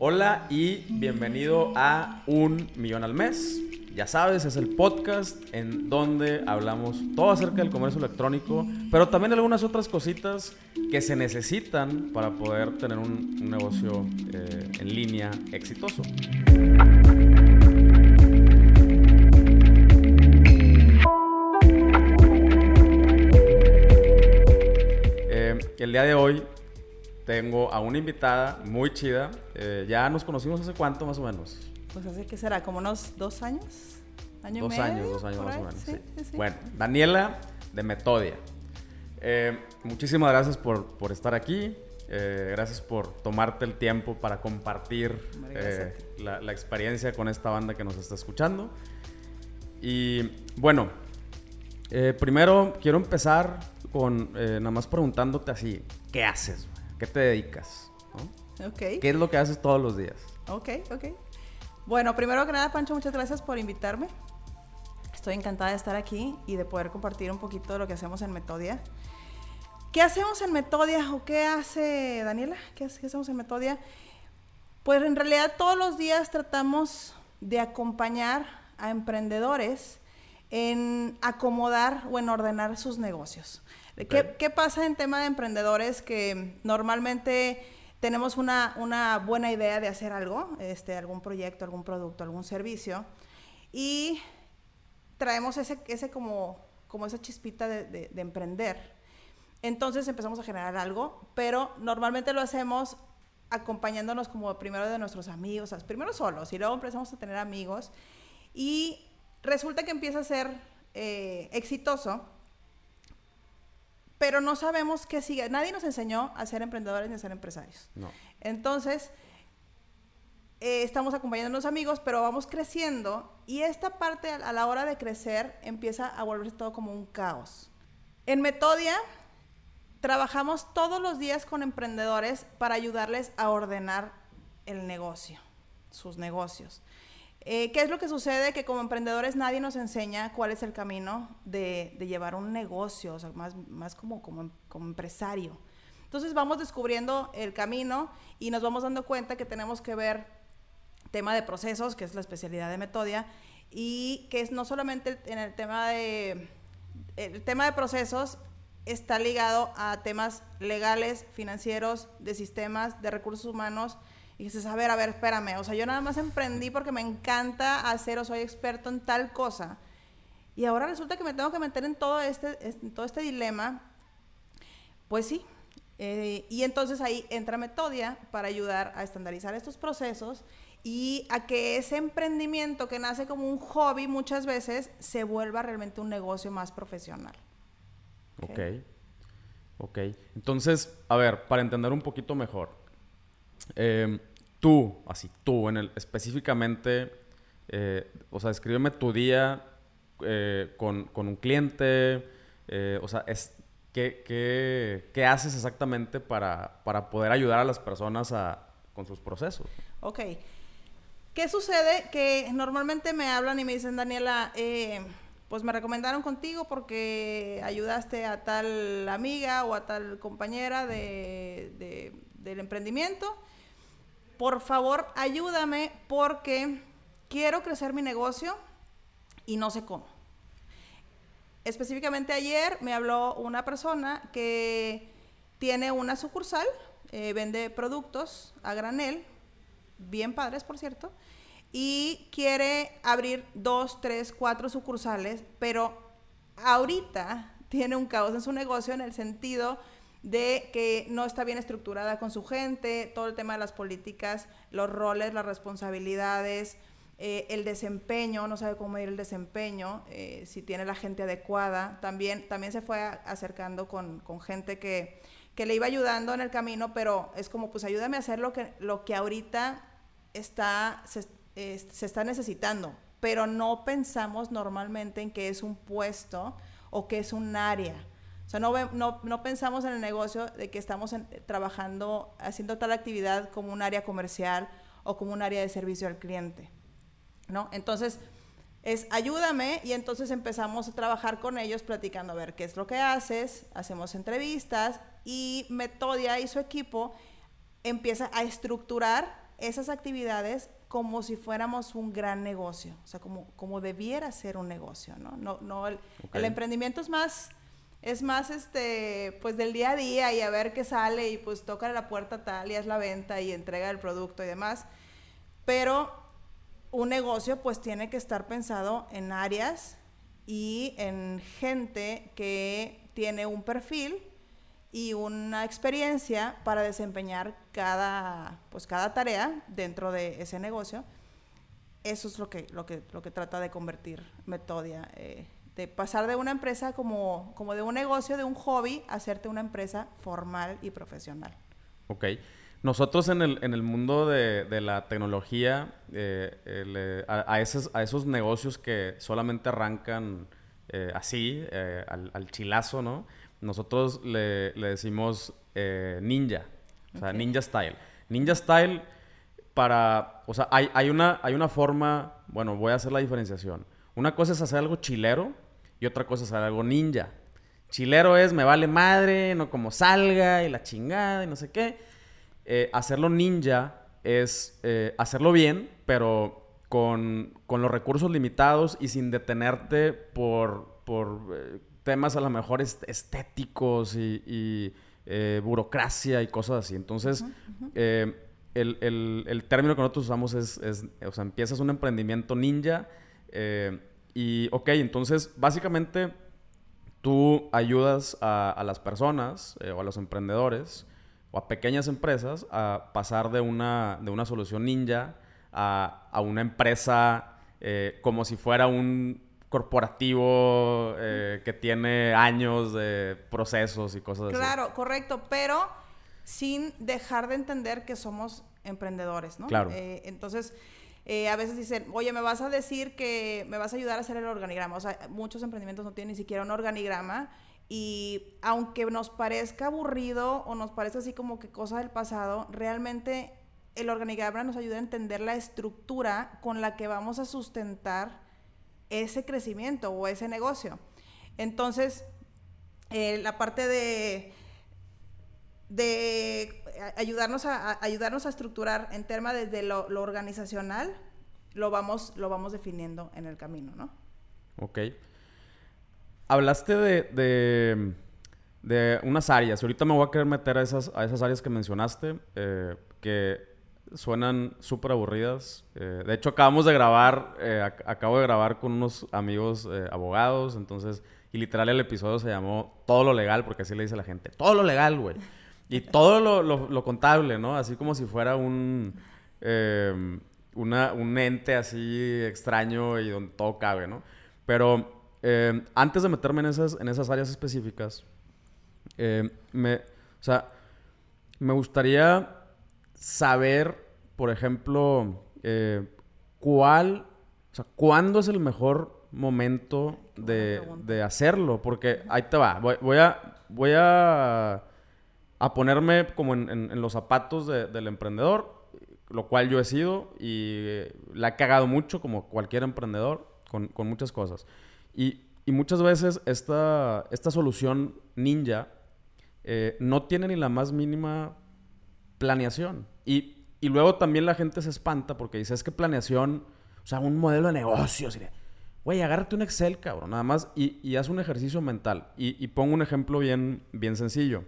Hola y bienvenido a Un Millón al Mes. Ya sabes, es el podcast en donde hablamos todo acerca del comercio electrónico, pero también algunas otras cositas que se necesitan para poder tener un, negocio eh, en línea exitoso. Eh, el día de hoy tengo a una invitada muy chida. Eh, ya nos conocimos hace cuánto más o menos. Pues hace que será, como unos dos años. ¿Año dos y medio, años, dos años más ahí? o menos. Sí, sí. sí, sí. Bueno, Daniela de Metodia. Eh, muchísimas gracias por, por estar aquí. Eh, gracias por tomarte el tiempo para compartir la, la experiencia con esta banda que nos está escuchando. Y bueno, eh, primero quiero empezar con eh, nada más preguntándote así, ¿qué haces? ¿Qué te dedicas? ¿No? Ok, ¿Qué es lo que haces todos los días? ok, ok. Bueno, primero que nada, Pancho, muchas gracias por invitarme. Estoy encantada de estar aquí y de poder compartir un poquito de lo que hacemos en Metodia. ¿Qué hacemos en Metodia o qué hace Daniela? ¿Qué, hace- qué hacemos en Metodia? Pues en realidad todos los días tratamos de acompañar a emprendedores en acomodar o en ordenar sus negocios. ¿Qué, qué pasa en tema de emprendedores que normalmente tenemos una, una buena idea de hacer algo, este, algún proyecto, algún producto, algún servicio, y traemos ese, ese como, como esa chispita de, de- de emprender. Entonces empezamos a generar algo, pero normalmente lo hacemos acompañándonos como primero de nuestros amigos, o sea, primero solos y luego empezamos a tener amigos y resulta que empieza a ser eh, exitoso, pero no sabemos qué sigue. Nadie nos enseñó a ser emprendedores ni a ser empresarios. No. Entonces, eh, estamos acompañando a los amigos, pero vamos creciendo y esta parte a a la hora de crecer empieza a volverse todo como un caos. En Metodia trabajamos todos los días con emprendedores para ayudarles a ordenar el negocio, sus negocios. Eh, ¿Qué es lo que sucede? Que como emprendedores nadie nos enseña cuál es el camino de, de llevar un negocio, o sea, más, más como, como, como empresario. Entonces vamos descubriendo el camino y nos vamos dando cuenta que tenemos que ver tema de procesos, que es la especialidad de Metodia, y que es no solamente en el tema de el tema de procesos está ligado a temas legales, financieros, de sistemas, de recursos humanos. Y dices, a ver, a ver, espérame. O sea, yo nada más emprendí porque me encanta hacer o soy experto en tal cosa. Y ahora resulta que me tengo que meter en todo este, todo este dilema. Pues sí. Eh, y entonces ahí entra Metodia para ayudar a estandarizar estos procesos y a que ese emprendimiento que nace como un hobby muchas veces se vuelva realmente un negocio más profesional. Ok. Ok. Ok. Entonces, a ver, para entender un poquito mejor, eh, tú, así tú, en el, específicamente, eh, o sea, escríbeme tu día eh, con, con un cliente, eh, o sea, es, ¿qué, qué, qué haces exactamente para, para poder ayudar a las personas a, con sus procesos? Ok. ¿Qué sucede? Que normalmente me hablan y me dicen, Daniela, eh, pues me recomendaron contigo porque ayudaste a tal amiga o a tal compañera de, de- del emprendimiento. Por favor, ayúdame porque quiero crecer mi negocio y no sé cómo. Específicamente ayer me habló una persona que tiene una sucursal, eh, vende productos a granel, bien padres por cierto, y quiere abrir dos, tres, cuatro sucursales, pero ahorita tiene un caos en su negocio en el sentido de que no está bien estructurada con su gente, todo el tema de las políticas, los roles, las responsabilidades, eh, el desempeño, no sabe cómo medir el desempeño, eh, si tiene la gente adecuada. También, también se fue acercando con, con gente que, que le iba ayudando en el camino, pero es como, pues ayúdame a hacer lo que, lo que ahorita está, se está necesitando, pero no pensamos normalmente en que es un puesto o que es un área. O sea, no, no, no pensamos en el negocio de que estamos trabajando, haciendo tal actividad como un área comercial o como un área de servicio al cliente. ¿no? Entonces, es ayúdame y entonces empezamos a trabajar con ellos platicando a ver qué es lo que haces, hacemos entrevistas y Metodia y su equipo empieza a estructurar esas actividades como si fuéramos un gran negocio, o sea, como, como debiera ser un negocio, ¿no? no, no el, el emprendimiento es más, es más, este, pues del día a día y a ver qué sale y pues toca la puerta tal y es la venta y entrega el producto y demás, pero un negocio pues tiene que estar pensado en áreas y en gente que tiene un perfil y una experiencia para desempeñar cada, pues cada tarea dentro de ese negocio. Eso es lo que, lo que, lo que trata de convertir Metodia, eh, de pasar de una empresa como, como de un negocio, de un hobby, a hacerte una empresa formal y profesional. Ok. Nosotros en el, en el mundo de, de la tecnología, eh, eh, a, esos, a esos negocios que solamente arrancan así, al, al chilazo, ¿no? Nosotros le, decimos eh, ninja, o sea, ninja style. Ninja style para, o sea, hay, hay, una, hay una forma, bueno, voy a hacer la diferenciación. Una cosa es hacer algo chilero y otra cosa es hacer algo ninja. Chilero es me vale madre, no como salga y la chingada y no sé qué. Eh, hacerlo ninja es eh, hacerlo bien, pero con, con, los recursos limitados y sin detenerte por, por temas a lo mejor estéticos y, eh, burocracia y cosas así. Entonces, eh, el, término que nosotros usamos es, o sea, empiezas un emprendimiento ninja eh, y, ok, entonces, básicamente, tú ayudas a, las personas o a los emprendedores o a pequeñas empresas a pasar de una, de una solución ninja a, a una empresa como si fuera un corporativo eh, que tiene años de procesos y cosas así. Claro, correcto, pero sin dejar de entender que somos emprendedores, ¿no? Claro. Eh, entonces, eh, a veces dicen, oye, me vas a decir que me vas a ayudar a hacer el organigrama. O sea, muchos emprendimientos no tienen ni siquiera un organigrama. Y aunque nos parezca aburrido o nos parezca así como que cosa del pasado, realmente el organigrama nos ayuda a entender la estructura con la que vamos a sustentar ese crecimiento o ese negocio. Entonces, eh, la parte de, de ayudarnos, a, ayudarnos a estructurar en tema desde lo, organizacional, lo vamos, lo vamos definiendo en el camino, ¿no? Ok. Hablaste de, de, unas áreas. Ahorita me voy a querer meter a esas, a esas áreas que mencionaste, eh, que suenan súper aburridas. Eh, de hecho, acabamos de grabar, eh, acabo de grabar con unos amigos eh, abogados, entonces, y literal el episodio se llamó Todo lo legal, porque así le dice la gente, todo lo legal, güey. Y todo lo, lo, contable, ¿no? Así como si fuera un, una, un ente así extraño y donde todo cabe, ¿no? Pero antes de meterme en esas, en esas áreas específicas, me, o sea, me gustaría saber, por ejemplo, eh, cuál, o sea, cuándo es el mejor momento de, hacerlo, porque ahí te va, voy, a, voy a, a ponerme como en, los zapatos del emprendedor, lo cual yo he sido y la he cagado mucho como cualquier emprendedor con, muchas cosas. Y, muchas veces esta, esta solución ninja eh, no tiene ni la más mínima planeación. Y, y, luego también la gente se espanta porque dice, es que planeación, o sea, un modelo de negocios. Güey, agárrate un Excel, cabrón, nada más, y, y haz un ejercicio mental. Y, y, pongo un ejemplo bien, bien sencillo.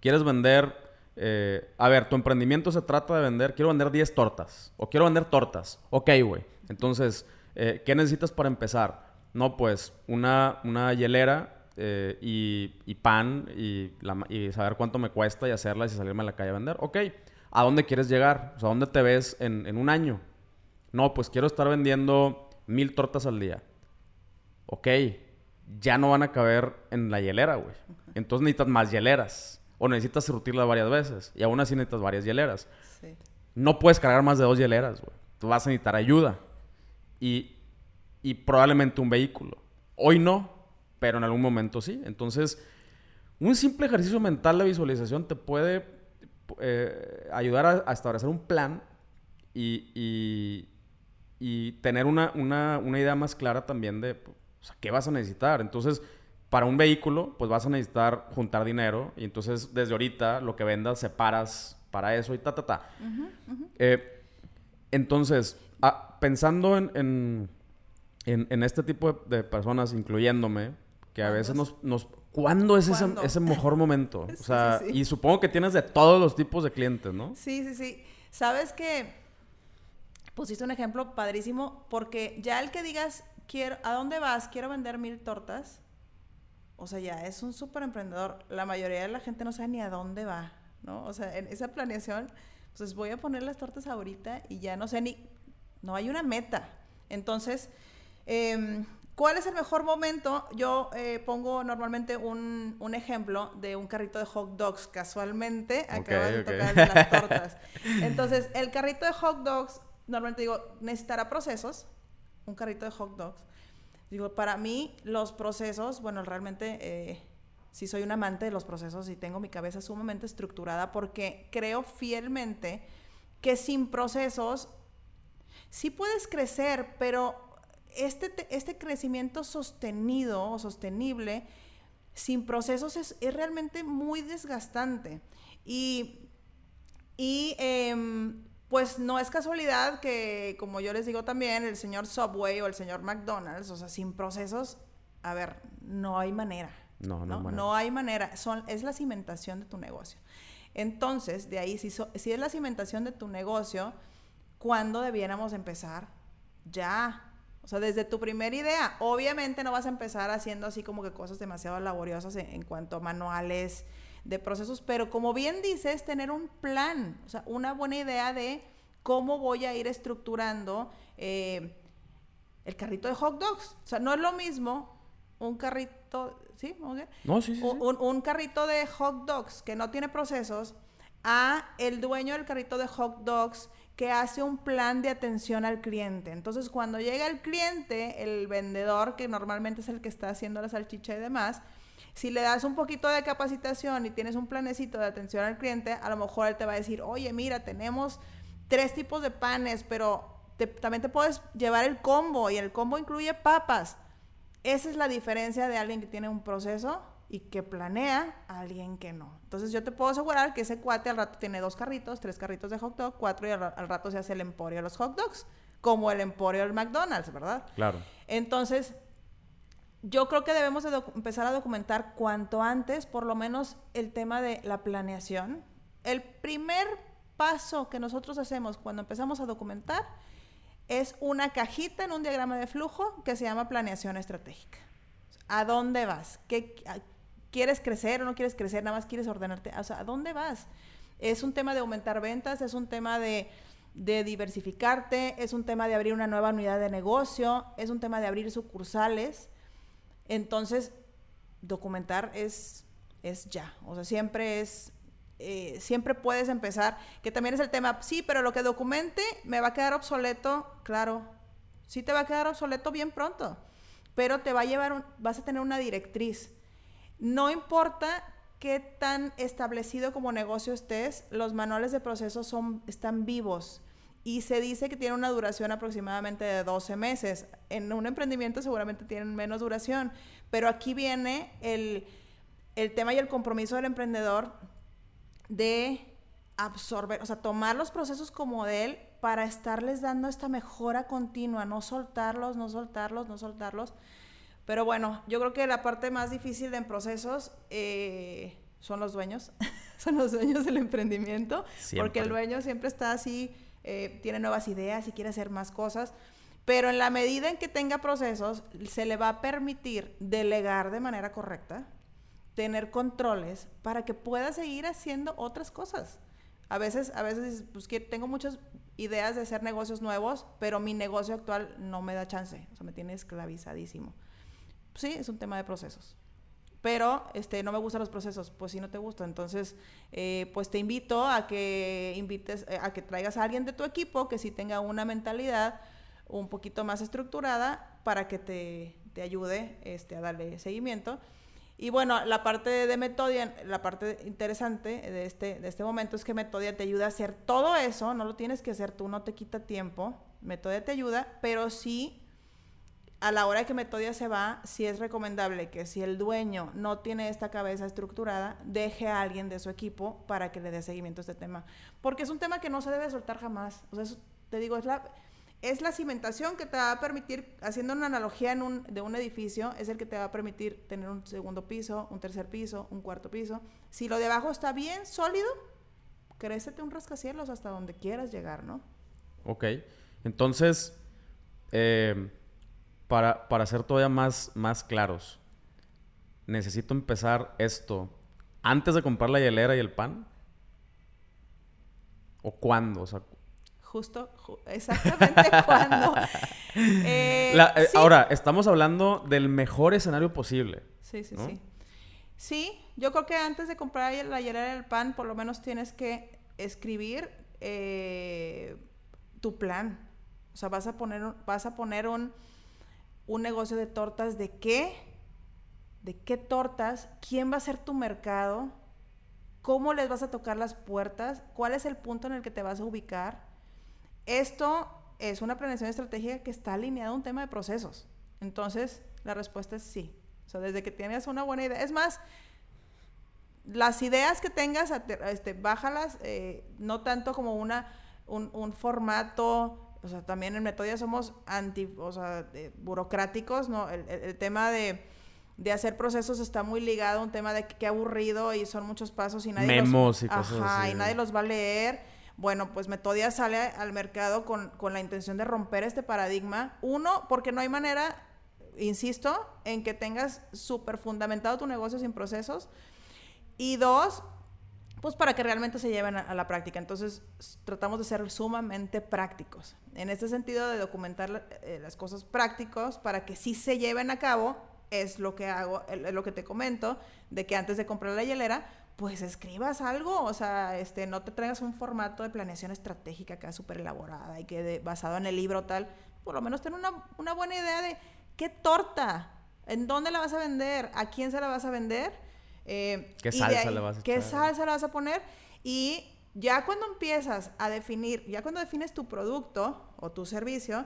Quieres vender, eh, a ver, tu emprendimiento se trata de vender, quiero vender 10 tortas, o quiero vender tortas. Ok, güey. Entonces, eh, ¿qué necesitas para empezar? No, pues, una, una hielera eh, y, pan y, saber cuánto me cuesta y hacerlas y salirme a la calle a vender. Ok, ¿a dónde quieres llegar? O sea, ¿dónde te ves en, un año? No, pues quiero estar vendiendo mil tortas al día. Ok, ya no van a caber en la hielera, güey. Entonces necesitas más hieleras. O necesitas surtirla varias veces. Y aún así necesitas varias hieleras. No puedes cargar más de dos hieleras, güey. Tú vas a necesitar ayuda. Y, y probablemente un vehículo. Hoy no, pero en algún momento sí. Entonces, un simple ejercicio mental de visualización te puede eh, ayudar a, establecer un plan y, y, tener una, una, una, idea más clara también de qué vas a necesitar. Entonces, para un vehículo, pues vas a necesitar juntar dinero y entonces desde ahorita lo que vendas separas para eso y ta, ta, ta. Eh, entonces, ah, pensando en, en, este tipo de, personas, incluyéndome, que a veces nos... nos ¿Cuándo es Ese, ese, mejor momento? O sea, y supongo que tienes de todos los tipos de clientes, ¿no? Sí, sí, sí. Sabes que pusiste un ejemplo padrísimo porque ya el que digas, quiero, ¿a dónde vas? Quiero vender mil tortas. O sea, ya es un súper emprendedor. La mayoría de la gente no sabe ni a dónde va, ¿no? O sea, en esa planeación, pues voy a poner las tortas ahorita y ya no sé ni, no hay una meta. Entonces, em, ¿cuál es el mejor momento? Yo eh, pongo normalmente un, un, ejemplo de un carrito de hot dogs. Casualmente acabas de tocar de las tortas. Entonces, el carrito de hot dogs, normalmente digo, necesitará procesos. Un carrito de hot dogs. Digo, para mí los procesos, bueno, realmente eh, sí soy un amante de los procesos y tengo mi cabeza sumamente estructurada porque creo fielmente que sin procesos sí puedes crecer, pero este, este crecimiento sostenido o sostenible sin procesos es, realmente muy desgastante. Y, y em, pues no es casualidad que, como yo les digo también, el señor Subway o el señor McDonald's, o sea, sin procesos, a ver, no hay manera. No, no, no, no hay manera. Son, es la cimentación de tu negocio. Entonces, de ahí, si, si es la cimentación de tu negocio, ¿cuándo debiéramos empezar? Ya. O sea, desde tu primera idea. Obviamente no vas a empezar haciendo así como que cosas demasiado laboriosas en cuanto a manuales, de procesos, pero como bien dices, tener un plan, o sea, una buena idea de cómo voy a ir estructurando eh, el carrito de hot dogs. O sea, no es lo mismo un carrito, ¿sí? No, sí, sí, un, un, carrito de hot dogs que no tiene procesos a el dueño del carrito de hot dogs que hace un plan de atención al cliente. Entonces, cuando llega el cliente, el vendedor, que normalmente es el que está haciendo la salchicha y demás, si le das un poquito de capacitación y tienes un planecito de atención al cliente, a lo mejor él te va a decir, oye, mira, tenemos tres tipos de panes, pero también te puedes llevar el combo y el combo incluye papas. Esa es la diferencia de alguien que tiene un proceso y que planea a alguien que no. Entonces yo te puedo asegurar que ese cuate al rato tiene dos carritos, tres carritos de hot dog, cuatro y al, al rato se hace el emporio de los hot dogs, como el emporio del McDonald's, ¿verdad? Claro. Entonces, yo creo que debemos empezar a documentar cuanto antes, por lo menos el tema de la planeación. El primer paso que nosotros hacemos cuando empezamos a documentar es una cajita en un diagrama de flujo que se llama planeación estratégica. ¿A dónde vas? ¿Qué, ¿Quieres crecer o no quieres crecer? Nada más quieres ordenarte. O sea, ¿a dónde vas? Es un tema de aumentar ventas, es un tema de, diversificarte, es un tema de abrir una nueva unidad de negocio, es un tema de abrir sucursales entonces, documentar es, es ya, o sea, siempre es, eh, siempre puedes empezar, que también es el tema, sí, pero lo que documente me va a quedar obsoleto, claro, sí te va a quedar obsoleto bien pronto, pero te va a llevar, vas a tener una directriz. No importa qué tan establecido como negocio estés, los manuales de proceso son, están vivos y se dice que tiene una duración aproximadamente de 12 meses. En un emprendimiento seguramente tienen menos duración, pero aquí viene el, tema y el compromiso del emprendedor de absorber, o sea, tomar los procesos como de él para estarles dando esta mejora continua, no soltarlos, no soltarlos, no soltarlos. Pero bueno, yo creo que la parte más difícil en procesos eh, son los dueños, son los dueños del emprendimiento, porque el dueño siempre está así eh, tiene nuevas ideas y quiere hacer más cosas. Pero en la medida en que tenga procesos, se le va a permitir delegar de manera correcta, tener controles para que pueda seguir haciendo otras cosas. A veces, a veces, pues que tengo muchas ideas de hacer negocios nuevos, pero mi negocio actual no me da chance, o sea, me tiene esclavizadísimo. Sí, es un tema de procesos pero este, no me gustan los procesos, pues si no te gusta. Entonces, eh, pues te invito a que invites, eh, a que traigas a alguien de tu equipo que sí tenga una mentalidad un poquito más estructurada para que te, te ayude este, a darle seguimiento. Y bueno, la parte de Metodia, la parte interesante de este, de este momento es que Metodia te ayuda a hacer todo eso, no lo tienes que hacer tú, no te quita tiempo. Metodia te ayuda, pero sí a la hora que Metodia se va, sí es recomendable que si el dueño no tiene esta cabeza estructurada, deje a alguien de su equipo para que le dé seguimiento a este tema. Porque es un tema que no se debe soltar jamás. O sea, te digo, es la, es la cimentación que te va a permitir, haciendo una analogía de un edificio, es el que te va a permitir tener un segundo piso, un tercer piso, un cuarto piso. Si lo de abajo está bien sólido, crécete un rascacielos hasta donde quieras llegar, ¿no? Ok. Entonces, eh, para, para ser todavía más, más claros, necesito empezar esto antes de comprar la hielera y el pan. ¿O cuándo? O sea, justo, exactamente cuándo. Eh, eh, ahora, estamos hablando del mejor escenario posible. Sí, sí, sí. Sí, yo creo que antes de comprar la hielera y el pan, por lo menos tienes que escribir eh, tu plan. O sea, vas a poner, vas a poner un, un negocio de tortas de qué, de qué tortas, quién va a ser tu mercado, cómo les vas a tocar las puertas, cuál es el punto en el que te vas a ubicar. Esto es una planeación estratégica que está alineada a un tema de procesos. Entonces, la respuesta es sí. O sea, desde que tienes una buena idea. Es más, las ideas que tengas, este, bájalas, eh, no tanto como una, un, un formato o sea, también en Metodia somos anti, o sea, burocráticos, ¿no? El, tema de, hacer procesos está muy ligado a un tema de qué aburrido y son muchos pasos y nadie Memos los, y cosas ajá, y nadie los va a leer. Bueno, pues Metodia sale al mercado con, con la intención de romper este paradigma. Uno, porque no hay manera, insisto, en que tengas súper fundamentado tu negocio sin procesos. Y dos, pues para que realmente se lleven a, la práctica. Entonces, tratamos de ser sumamente prácticos. En este sentido de documentar eh, las cosas prácticos para que sí se lleven a cabo, es lo que hago, lo que te comento, de que antes de comprar la hielera, pues escribas algo, o sea, este, no te traigas un formato de planeación estratégica acá súper elaborada y que basado en el libro tal, por lo menos ten una, una buena idea de qué torta, en dónde la vas a vender, a quién se la vas a vender eh, ¿Qué salsa le vas a ¿Qué salsa le vas a poner? Y ya cuando empiezas a definir, ya cuando defines tu producto o tu servicio,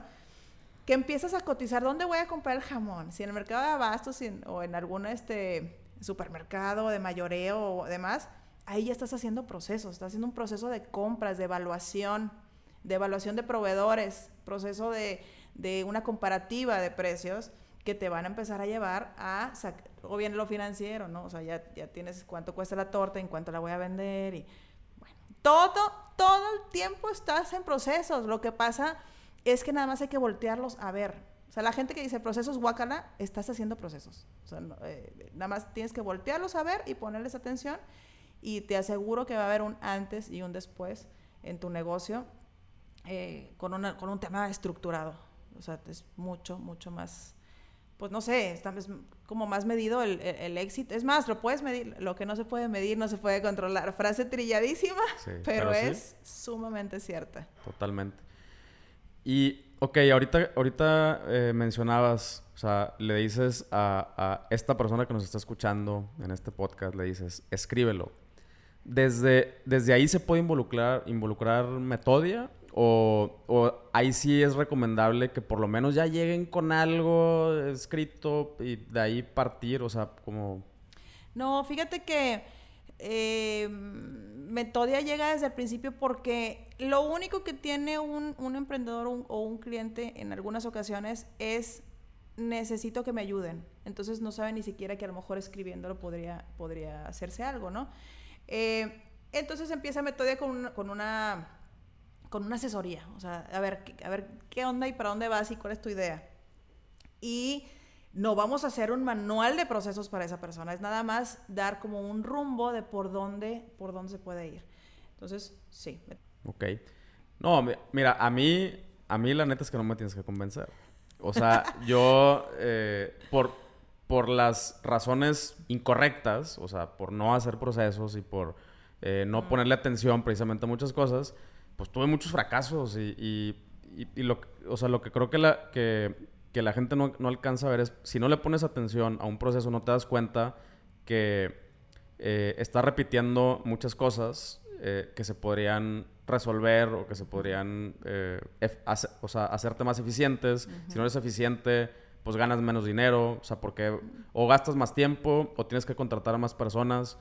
que empiezas a cotizar dónde voy a comprar el jamón, si en el mercado de abastos o en algún este, supermercado de mayoreo o demás, ahí ya estás haciendo procesos, estás haciendo un proceso de compras, de evaluación, de evaluación de proveedores, proceso de, de una comparativa de precios que te van a empezar a llevar a, o bien lo financiero, ¿no? O sea, ya, ya tienes cuánto cuesta la torta, en cuánto la voy a vender y, bueno, todo, todo el tiempo estás en procesos. Lo que pasa es que nada más hay que voltearlos a ver. O sea, la gente que dice procesos guacala, estás haciendo procesos. O sea, eh, nada más tienes que voltearlos a ver y ponerles atención y te aseguro que va a haber un antes y un después en tu negocio eh, con, una, con un tema estructurado. O sea, es mucho, mucho más pues no sé, está como más medido el, éxito. Es más, lo puedes medir, lo que no se puede medir no se puede controlar. Frase trilladísima, pero, es sumamente cierta. Totalmente. Y, ok, ahorita, ahorita eh, mencionabas, o sea, le dices a, a, esta persona que nos está escuchando en este podcast, le dices, escríbelo. Desde, desde ahí se puede involucrar, involucrar Metodia o, ahí sí es recomendable que por lo menos ya lleguen con algo escrito y de ahí partir, o sea, como... No, fíjate que eh, Metodia llega desde el principio porque lo único que tiene un, emprendedor o un cliente en algunas ocasiones es necesito que me ayuden. Entonces no sabe ni siquiera que a lo mejor escribiéndolo podría, podría hacerse algo, ¿no? Eh, entonces empieza Metodia con con una con una asesoría, o sea, a ver, a ver qué onda y para dónde vas y cuál es tu idea. Y no vamos a hacer un manual de procesos para esa persona, es nada más dar como un rumbo de por dónde, por dónde se puede ir. Entonces, sí. Ok. No, mira, a mí, a mí la neta es que no me tienes que convencer. O sea, yo, eh, por, por las razones incorrectas, o sea, por no hacer procesos y por eh, no ponerle atención precisamente a muchas cosas, pues tuve muchos fracasos y, y, lo, o sea, lo que creo que la, que, que la gente no, no, alcanza a ver es, si no le pones atención a un proceso, no te das cuenta que eh, está repitiendo muchas cosas eh, que se podrían resolver o que se podrían eh, o sea, hacerte más eficientes. Si no eres eficiente, pues ganas menos dinero, o sea, porque o gastas más tiempo o tienes que contratar a más personas.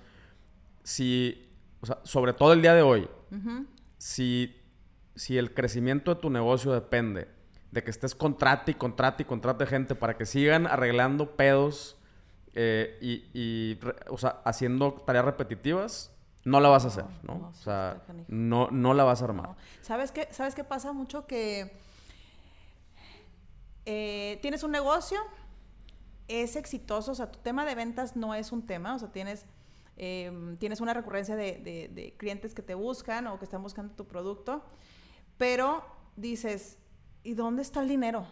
Si, o sea, sobre todo el día de hoy, si, si el crecimiento de tu negocio depende de que estés contrate y contrate y contrate gente para que sigan arreglando pedos eh, y, o sea, haciendo tareas repetitivas, no la vas a hacer, ¿no? o sea, no, no la vas a armar. ¿Sabes qué? ¿Sabes qué pasa mucho? Que eh, tienes un negocio, es exitoso, o sea, tu tema de ventas no es un tema, o sea, tienes, em, tienes una recurrencia de, clientes que te buscan o que están buscando tu producto, pero dices, ¿y dónde está el dinero?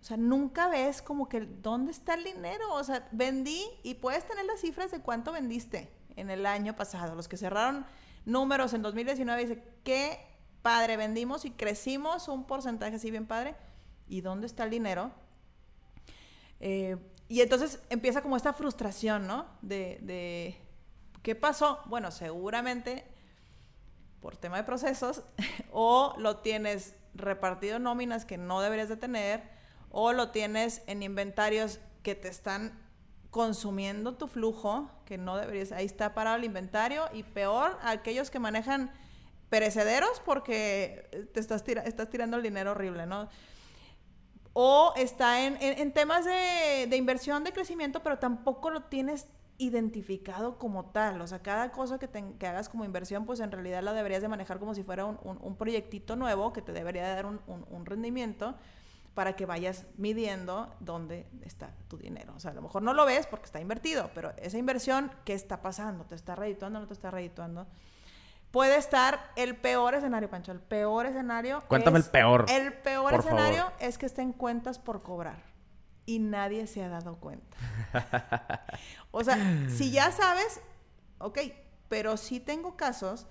O sea, nunca ves como que dónde está el dinero. O sea, vendí y puedes tener las cifras de cuánto vendiste en el año pasado. Los que cerraron números en 2019 dice, qué padre, vendimos y crecimos un porcentaje así bien padre. ¿Y dónde está el dinero? Eh, y entonces empieza como esta frustración, ¿no? De, ¿qué pasó? Bueno, seguramente por tema de procesos o lo tienes repartido en nóminas que no deberías de tener o lo tienes en inventarios que te están consumiendo tu flujo, que no deberías, ahí está parado el inventario, y peor, aquellos que manejan perecederos porque te estás, estás tirando el dinero horrible, ¿no? O está en, temas de, inversión, de crecimiento, pero tampoco lo tienes identificado como tal. O sea, cada cosa que, hagas como inversión, pues en realidad la deberías de manejar como si fuera un, proyectito nuevo que te debería dar un rendimiento para que vayas midiendo dónde está tu dinero. O sea, a lo mejor no lo ves porque está invertido, pero esa inversión, ¿qué está pasando? ¿Te está redituando o no te está redituando? Puede estar el peor escenario, Pancho. El peor escenario. Cuéntame el peor. El peor escenario es que estén cuentas por cobrar y nadie se ha dado cuenta. o sea, si ya sabes, ok, pero sí tengo casos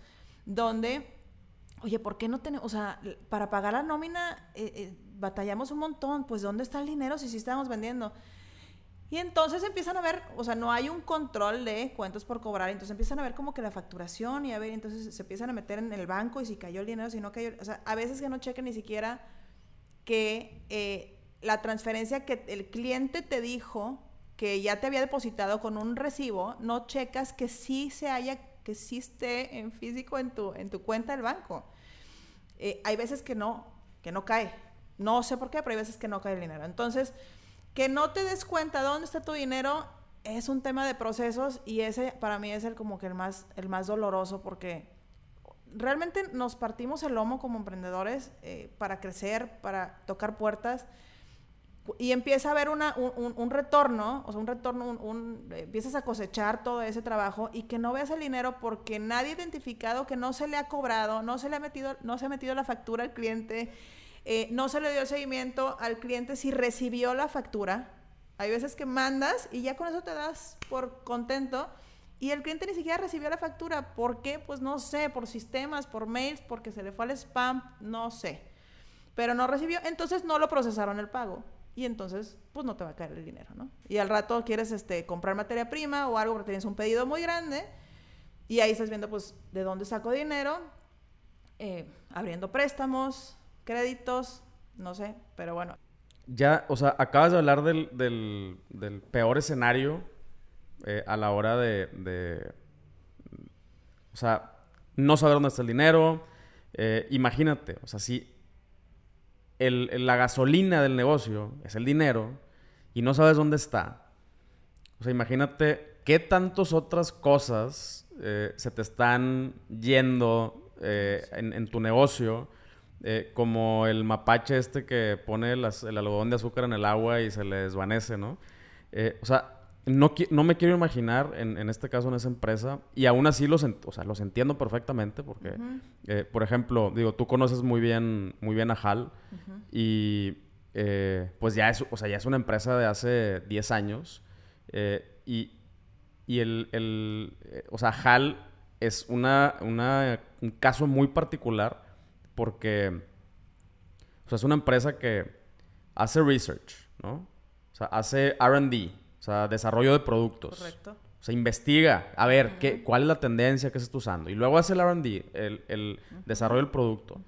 donde, oye, ¿por qué no tenemos, o sea, para pagar la nómina, eh, eh, batallamos un montón, pues ¿dónde está el dinero si sí estamos vendiendo? Y entonces empiezan a ver, o sea, no hay un control de cuentos por cobrar, entonces empiezan a ver como que la facturación y a ver, entonces se empiezan a meter en el banco y si cayó el dinero, si no cayó, o sea, a veces que no chequen ni siquiera que eh, la transferencia que el cliente te dijo que ya te había depositado con un recibo, no checas que sí se haya, que sí esté en físico en tu, en tu cuenta del banco. Eh, hay veces que no, que no cae. No sé por qué, pero hay veces que no cae el dinero. Entonces, que no te des cuenta dónde está tu dinero es un tema de procesos y ese para mí es el como que el más, el más doloroso porque realmente nos partimos el lomo como emprendedores eh, para crecer, para tocar puertas y empieza a haber una, un, retorno, o sea, un retorno, un, empiezas a cosechar todo ese trabajo y que no veas el dinero porque nadie ha identificado que no se le ha cobrado, no se le ha metido, no se ha metido la factura al cliente, eh, no se le dio seguimiento al cliente si recibió la factura. Hay veces que mandas y ya con eso te das por contento y el cliente ni siquiera recibió la factura. ¿Por qué? Pues no sé, por sistemas, por mails, porque se le fue al spam, no sé. Pero no recibió, entonces no lo procesaron el pago. Y entonces, pues no te va a caer el dinero, ¿no? Y al rato quieres este, comprar materia prima o algo porque tienes un pedido muy grande y ahí estás viendo, pues, de dónde saco dinero, eh, abriendo préstamos, créditos, no sé, pero bueno. Ya, o sea, acabas de hablar del, del, peor escenario eh, a la hora de, de, o sea, no saber dónde está el dinero. Eh, imagínate, o sea, si el, la gasolina del negocio es el dinero y no sabes dónde está, o sea, imagínate qué tantas otras cosas eh, se te están yendo en, en tu negocio eh, como el mapache este que pone el algodón de azúcar en el agua y se le desvanece, ¿no? Eh, o sea, no, no me quiero imaginar en, en, este caso en esa empresa y aún así los, o sea, los entiendo perfectamente porque, eh, por ejemplo, digo, tú conoces muy bien, muy bien a HAL y pues ya es, o sea, ya es una empresa de hace 10 años y, y el, el o sea, HAL es una, una, un caso muy particular porque o sea, es una empresa que hace research, ¿no? O sea, hace RD, o sea, desarrollo de productos. Correcto. O sea, investiga, a ver, qué, cuál es la tendencia que se está usando. Y luego hace el RD, el, el desarrollo del producto.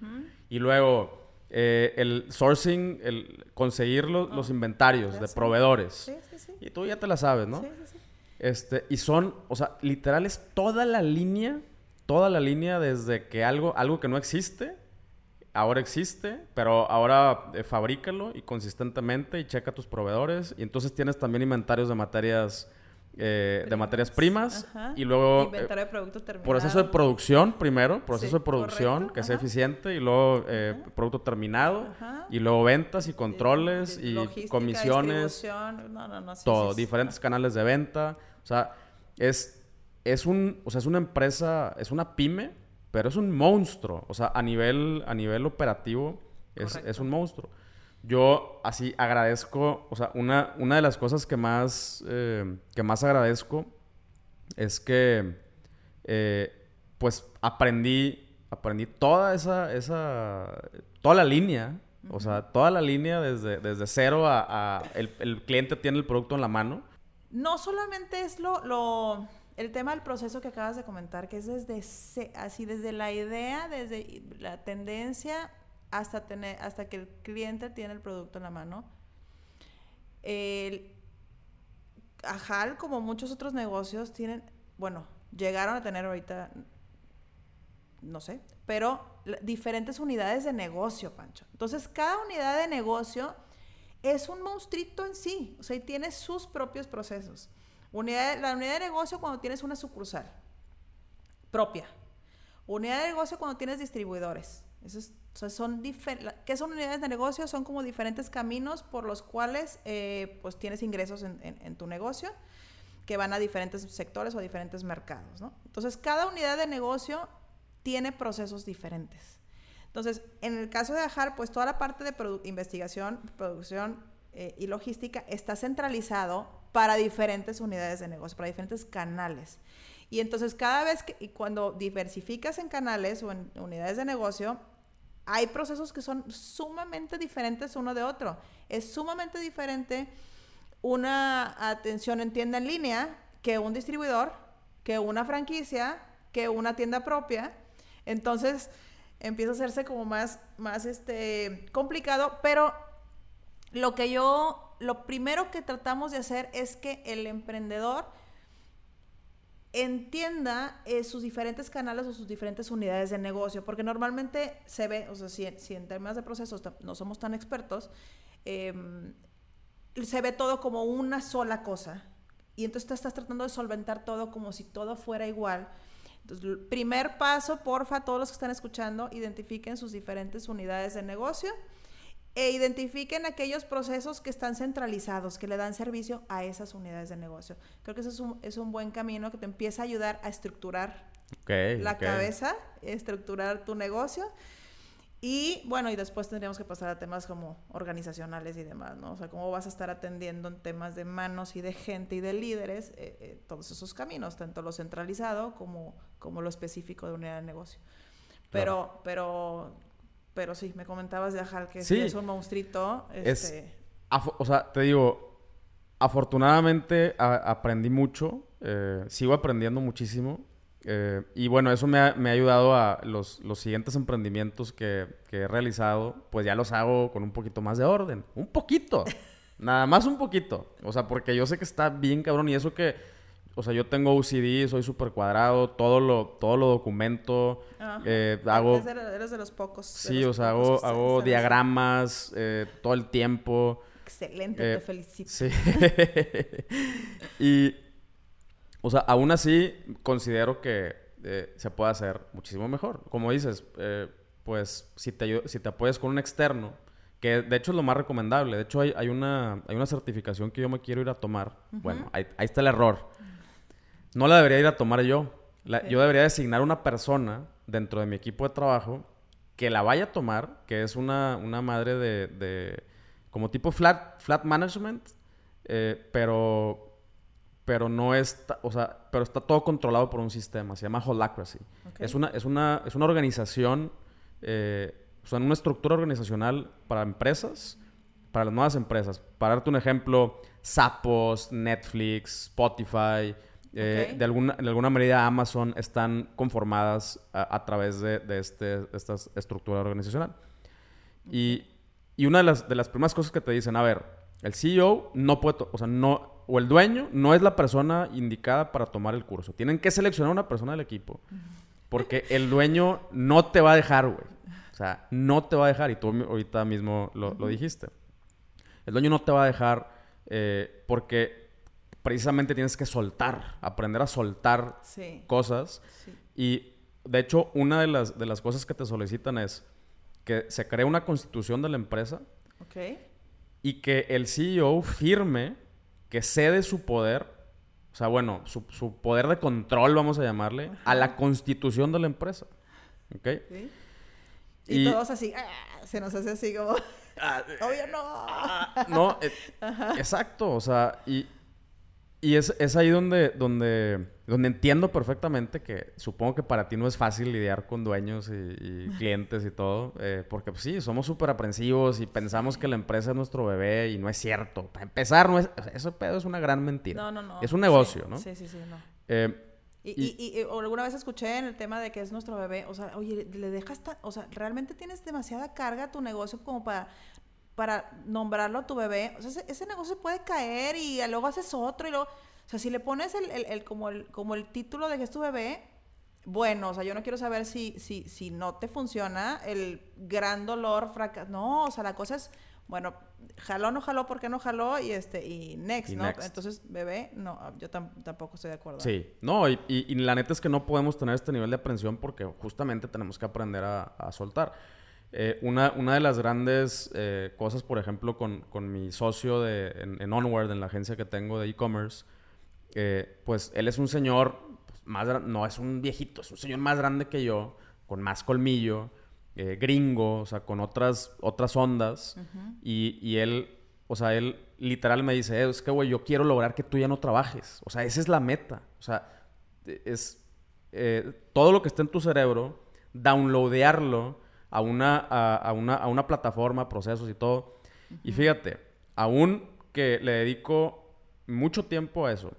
Y luego eh, el sourcing, el conseguir lo- los inventarios ya de proveedores. Sí, sí, sí. Y tú ya te la sabes, ¿no? Sí, sí, sí. Este, y son, o sea, literal es toda la línea, toda la línea desde que algo, algo que no existe, ahora existe, pero ahora eh, fabrícalo y consistentemente y checa tus proveedores. Y entonces tienes también inventarios de materias, eh, de materias primas. Ajá. Y luego eh, Inventario de producto terminado. proceso de producción primero, proceso Sí, de producción correcto, que sea eficiente y luego eh, producto terminado Ajá. y luego ventas y controles y logística, comisiones No, no, no. sí, todo, sí. diferentes canales de venta. O sea, es, es un, o sea, es una empresa, es una pyme, pero es un monstruo. O sea, a nivel, a nivel operativo, es, es un monstruo. Yo así agradezco, o sea, una, una de las cosas que más, eh, que más agradezco es que, eh, pues, aprendí, aprendí toda esa, esa, toda la línea, o sea, toda la línea desde, desde cero a, a el, el cliente tiene el producto en la mano. No solamente es lo, lo- el tema del proceso que acabas de comentar, que es desde así desde la idea, desde la tendencia hasta tener hasta que el cliente tiene el producto en la mano. El Ajal, como muchos otros negocios, tienen, bueno, llegaron a tener ahorita, no sé, pero diferentes unidades de negocio, Pancho. Entonces, cada unidad de negocio es un monstruito en sí, o sea, y tiene sus propios procesos. La unidad de negocio cuando tienes una sucursal propia. Unidad de negocio cuando tienes distribuidores. Eso es- o sea, son ¿Qué son unidades de negocio? Son como diferentes caminos por los cuales eh, pues tienes ingresos en, tu negocio que van a diferentes sectores o diferentes mercados. Entonces, cada unidad de negocio tiene procesos diferentes. Entonces, en el caso de Ajar, pues toda la parte de investigación, producción eh, y logística está centralizado para diferentes unidades de negocio, para diferentes canales. Y entonces cada vez que, y cuando diversificas en canales o en unidades de negocio, hay procesos que son sumamente diferentes uno de otro. Es sumamente diferente una atención en tienda en línea que un distribuidor, que una franquicia, que una tienda propia. Entonces empieza a hacerse como más, más este, complicado, pero lo que yo, lo primero que tratamos de hacer es que el emprendedor entienda eh, sus diferentes canales o sus diferentes unidades de negocio, porque normalmente se ve, o sea, si, si en temas de procesos no somos tan expertos, em, se ve todo como una sola cosa. Y entonces estás tratando de solventar todo como si todo fuera igual. Entonces, primer paso, porfa, todos los que están escuchando, identifiquen sus diferentes unidades de negocio e identifiquen aquellos procesos que están centralizados, que le dan servicio a esas unidades de negocio. Creo que eso es un, es un buen camino que te empieza a ayudar a estructurar la ok. cabeza, estructurar tu negocio. Y bueno, y después tendríamos que pasar a temas como organizacionales y demás, ¿no? O sea, cómo vas a estar atendiendo en temas de manos y de gente y de líderes eh, eh, todos esos caminos, tanto lo centralizado como, como lo específico de unidad de negocio. Pero, pero, pero sí, me comentabas de Ajal que sí, es un monstruito. Es- Este, o sea, te digo, afortunadamente a- aprendí mucho, eh, sigo aprendiendo muchísimo. eh, y bueno, eso me ha, me ha ayudado a los, los siguientes emprendimientos que, que he realizado, pues ya los hago con un poquito más de orden. Un poquito. Nada más un poquito. O sea, porque yo sé que está bien cabrón y eso que, o sea, yo tengo OCD, soy súper cuadrado, todo lo, todo lo documento, ajá. eh, hago... Eres de, eres de los pocos. Sí, los o sea, hago, se- hago diagramas eh, todo el tiempo. Excelente, Eh, te felicito. Sí. y, o sea, aún así considero que eh, se puede hacer muchísimo mejor. Como dices, eh, pues si te, si te apoyas con un externo, que de hecho es lo más recomendable. De hecho, hay, hay, una, hay una certificación que yo me quiero ir a tomar. Bueno, ahí, ahí está el error. No la debería ir a tomar yo. La-. Yo debería designar una persona dentro de mi equipo de trabajo que la vaya a tomar, que es una, una madre de, de- como tipo flat, flat management, eh, pero, pero no está, o sea, pero está todo controlado por un sistema, se llama Holacracy. Es, una, es, una, es una organización, eh, o sea, una estructura organizacional para empresas, para las nuevas empresas. Para darte un ejemplo, Zappos, Netflix, Spotify, eh, Ok. de, alguna, de alguna medida Amazon están conformadas a, a través de, de este, esta estructura organizacional. Y, y una de las, de las primeras cosas que te dicen, a ver, el CEO no puede, o sea, no, o el dueño no es la persona indicada para tomar el curso. Tienen que seleccionar una persona del equipo. Porque el dueño no te va a dejar, güey. O sea, no te va a dejar. Y tú ahorita mismo lo, lo dijiste. El dueño no te va a dejar eh, porque precisamente tienes que soltar, aprender a soltar Sí. cosas. sí. Y de hecho, una de las, de las cosas que te solicitan es que se cree una constitución de la empresa Ok. y que el CEO firme que cede su poder, o sea, bueno, su, su poder de control, vamos a llamarle, a la constitución de la empresa. ¿Ok? Sí. Y, Y- todos así, ah, se nos hace así como, obvio no. Ah, no, eh, exacto, o sea, y, y es, es ahí donde, donde, donde entiendo perfectamente que supongo que para ti no es fácil lidiar con dueños y, y clientes y todo, eh, porque pues, sí, somos súper aprensivos y pensamos que la empresa es nuestro bebé y no es cierto. Para empezar, no es, ese pedo es una gran mentira. No, no, no. Es un negocio, Sí, ¿no? Sí, sí, sí, no. Eh, Y, Y- y, y- alguna vez escuché en el tema de que es nuestro bebé, o sea, oye, le dejas, ta- o sea, realmente tienes demasiada carga a tu negocio como para, para nombrarlo a tu bebé. O sea, ese, ese negocio puede caer y luego haces otro y luego, o sea, si le pones el, el- el- como, el, como el título de que es tu bebé, bueno, o sea, yo no quiero saber si, si, si no te funciona el gran dolor, fracaso. No, o sea, la cosa es, bueno, jaló, no jaló, ¿por qué no jaló? Y este, y next, Y ¿no? next. Entonces, bebé, no, yo tam- tampoco estoy de acuerdo. Sí, no, y, y- y la neta es que no podemos tener este nivel de aprensión porque justamente tenemos que aprender a, a soltar. Eh, una, una de las grandes eh, cosas, por ejemplo, con, con mi socio de, en, en Onward, en la agencia que tengo de e-commerce, eh, pues él es un señor, pues, más, no es un viejito, es un señor más grande que yo, con más colmillo, eh, gringo, o sea, con otras, otras ondas. y, y él, o sea, él literal me dice, "Eh, es que, güey, yo quiero lograr que tú ya no trabajes. O sea, esa es la meta. O sea, es eh, todo lo que está en tu cerebro, downloadearlo a una, a, a una, a una plataforma, procesos y todo. Y fíjate, aún que le dedico mucho tiempo a eso,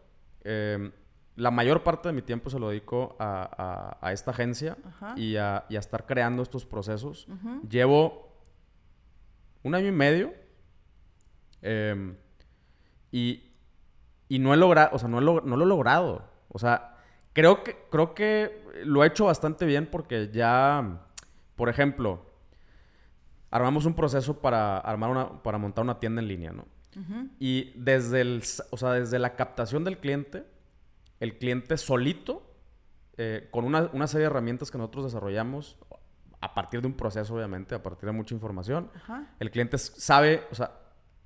eh, la mayor parte de mi tiempo se lo dedico a, a- a esta agencia y a, y a estar creando estos procesos. Llevo un año y medio eh, y, y no he logrado, o sea, no, he log- no lo he logrado. O sea, creo que, creo que lo he hecho bastante bien porque ya, por ejemplo, armamos un proceso para, armar una, para montar una tienda en línea, ¿no? Y desde, el, o sea, desde la captación del cliente, el cliente solito, eh, con una, una serie de herramientas que nosotros desarrollamos, a partir de un proceso, obviamente, a partir de mucha información, el cliente sabe, o sea,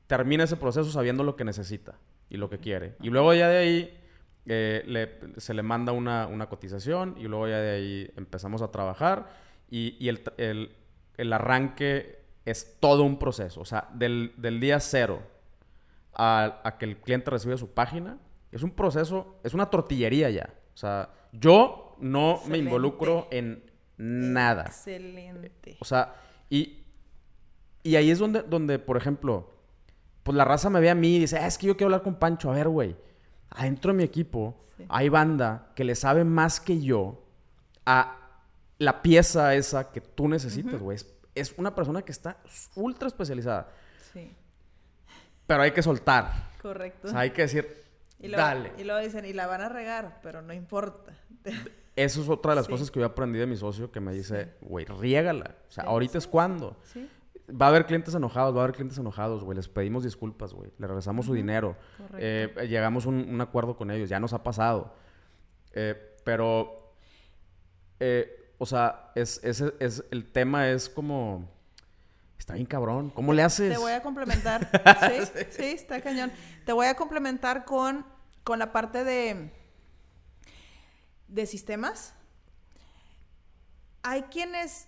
termina ese proceso sabiendo lo que necesita y lo que quiere. Y luego ya de ahí eh, le- se le manda una, una cotización y luego ya de ahí empezamos a trabajar y, y el, el- el arranque es todo un proceso. O sea, del, del día cero a, a que el cliente recibe su página, es un proceso, es una tortillería ya. O sea, yo no me involucro en nada. Excelente. O sea, y, y ahí es donde, donde, por ejemplo, pues la raza me ve a mí y dice, "Ah, es que yo quiero hablar con Pancho. A ver, güey, adentro de mi equipo Sí. hay banda que le sabe más que yo a la pieza esa que tú necesitas, güey. es, es una persona que está ultra especializada. Sí, Pero hay que soltar. correcto. O sea, hay que decir, y, luego, dale. y luego dicen, y la van a regar, pero no importa. Eso es otra de las Sí. cosas que yo aprendí de mi socio que me dice, güey, riégala. O sea, Sí, ahorita sí, es cuando. sí, Va a haber clientes enojados, va a haber clientes enojados, güey. Les pedimos disculpas, güey. Les regresamos su dinero. correcto. Eh, llegamos a un, un acuerdo con ellos. Ya nos ha pasado. Eh, pero, eh, o sea, es, es, es- el tema es como... Está bien cabrón. ¿Cómo le haces? Te voy a complementar. sí, sí, está cañón. Te voy a complementar con, con la parte de, de sistemas. Hay quienes,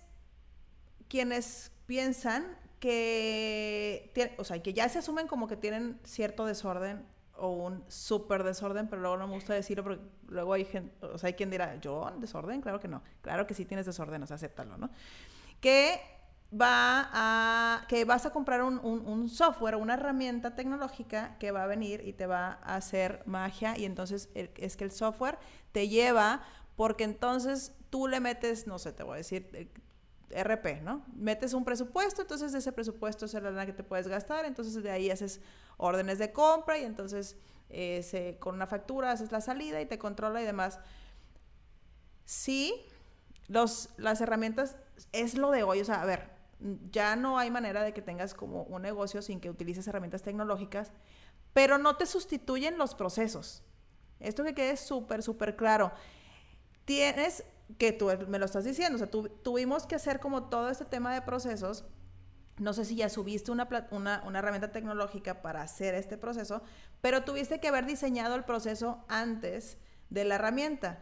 quienes piensan que, o sea, que ya se asumen como que tienen cierto desorden o un súper desorden, pero luego no me gusta decirlo porque luego hay gente, o sea, hay quien dirá, ¿yo desorden? Claro que no. Claro que sí tienes desorden, o sea, acéptalo, ¿no? Que va a, que vas a comprar un, un- software, una herramienta tecnológica que va a venir y te va a hacer magia y entonces es que el software te lleva porque entonces tú le metes, no sé, te voy a decir, eh, RP, ¿no? Metes un presupuesto, entonces de ese presupuesto es la lana que te puedes gastar, entonces de ahí haces órdenes de compra y entonces eh, con una factura haces la salida y te controla y demás. Sí, los, las herramientas es lo de hoy, o sea, a ver, ya no hay manera de que tengas como un negocio sin que utilices herramientas tecnológicas, pero no te sustituyen los procesos. Esto que quede súper, súper claro. Tienes que tú me lo estás diciendo, o sea, tuvimos que hacer como todo este tema de procesos. No sé si ya subiste una, una, una, herramienta tecnológica para hacer este proceso, pero tuviste que haber diseñado el proceso antes de la herramienta.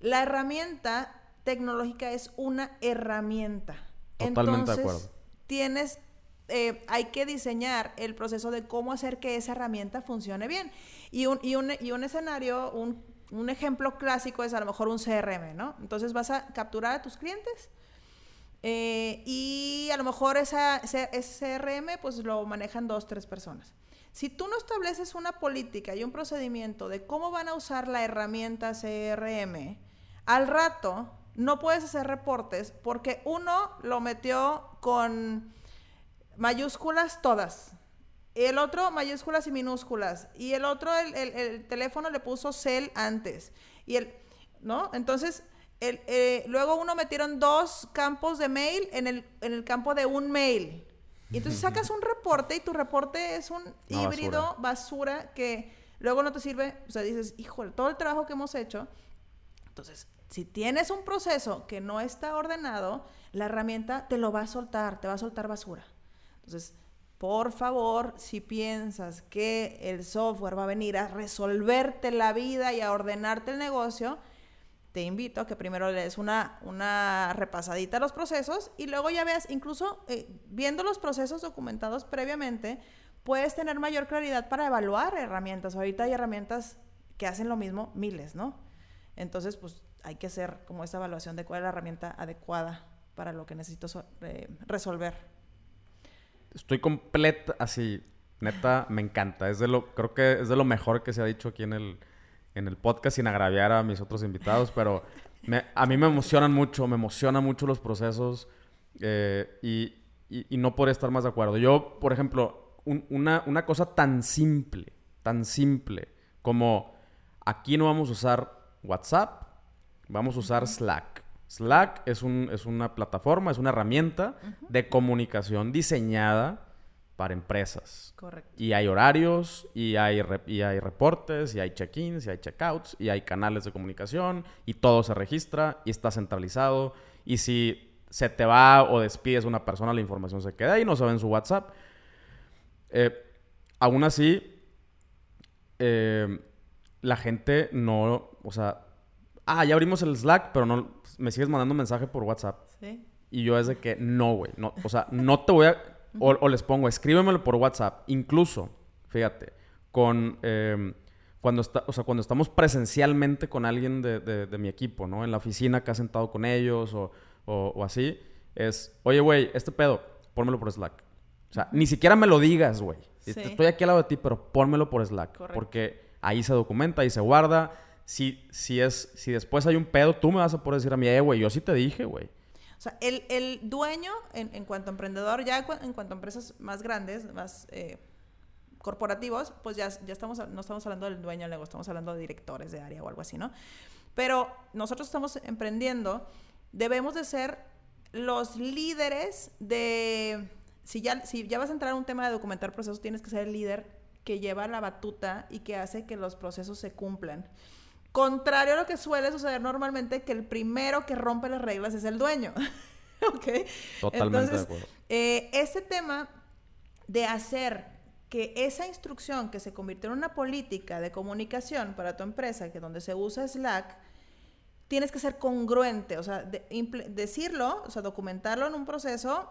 La herramienta tecnológica es una herramienta. Totalmente de acuerdo. Tienes, eh, hay que diseñar el proceso de cómo hacer que esa herramienta funcione bien. Y un, y un, y un escenario, un un ejemplo clásico es a lo mejor un CRM, ¿no? Entonces vas a capturar a tus clientes eh, y a lo mejor esa, ese, CRM pues lo manejan dos, tres personas. Si tú no estableces una política y un procedimiento de cómo van a usar la herramienta CRM, al rato no puedes hacer reportes porque uno lo metió con mayúsculas todas, el otro mayúsculas y minúsculas. Y el otro, el, teléfono le puso cel antes. Y el, ¿no? Entonces, el, eh, luego uno metieron dos campos de mail en el, en el campo de un mail. Y entonces sacas un reporte y tu reporte es un híbrido basura. que luego no te sirve. O sea, dices, híjole, todo el trabajo que hemos hecho. Entonces, si tienes un proceso que no está ordenado, la herramienta te lo va a soltar, te va a soltar basura. Entonces, por favor, si piensas que el software va a venir a resolverte la vida y a ordenarte el negocio, te invito a que primero le des una, una repasadita a los procesos y luego ya veas, incluso eh, viendo los procesos documentados previamente, puedes tener mayor claridad para evaluar herramientas. Ahorita hay herramientas que hacen lo mismo, miles, ¿no? Entonces, pues hay que hacer como esa evaluación de cuál es la herramienta adecuada para lo que necesito eh, resolver estoy completa, así, neta, me encanta. Es de lo, creo que es de lo mejor que se ha dicho aquí en el, en el podcast, sin agraviar a mis otros invitados, pero a mí me emocionan mucho, me emocionan mucho los procesos eh, y, y, no podría estar más de acuerdo. Yo, por ejemplo, una, una cosa tan simple, tan simple como aquí no vamos a usar WhatsApp, vamos a usar Slack. Slack es, un, es una plataforma, es una herramienta de comunicación diseñada para empresas. Correcto. Y hay horarios, y hay, y hay reportes, y hay check-ins, y hay check-outs, y hay canales de comunicación, y todo se registra, y está centralizado. Y si se te va o despides una persona, la información se queda ahí, no se ve en su WhatsApp. Eh, aún así, eh, la gente no, o sea, ah, ya abrimos el Slack, pero no, me sigues mandando un mensaje por WhatsApp. Sí. Y yo es de que no, güey. No, o sea, no te voy a. O, les pongo, escríbemelo por WhatsApp. Incluso, fíjate, con. Em, cuando, está, o sea, cuando estamos presencialmente con alguien de, de, mi equipo, ¿no? En la oficina que ha sentado con ellos o, o, así, es, oye, güey, este pedo, pónmelo por Slack. O sea, ni siquiera me lo digas, güey. Estoy aquí al lado de ti, pero pónmelo por Slack. Porque ahí se documenta, ahí se guarda si, si, es, si después hay un pedo, tú me vas a poder decir a mí, eh, güey, yo sí te dije, güey. O sea, el, el dueño, en, en, cuanto a emprendedor, ya en cuanto a empresas más grandes, más eh, corporativos, pues ya, ya estamos, no estamos hablando del dueño del negocio, estamos hablando de directores de área o algo así, ¿no? Pero nosotros estamos emprendiendo, debemos de ser los líderes de... Si ya, si ya vas a entrar a un tema de documentar procesos, tienes que ser el líder que lleva la batuta y que hace que los procesos se cumplan. Contrario a lo que suele suceder normalmente, que el primero que rompe las reglas es el dueño. ¿Ok? Totalmente de acuerdo. Eh, este tema de hacer que esa instrucción que se convirtió en una política de comunicación para tu empresa, que donde se usa Slack, tienes que ser congruente, o sea, decirlo, o sea, documentarlo en un proceso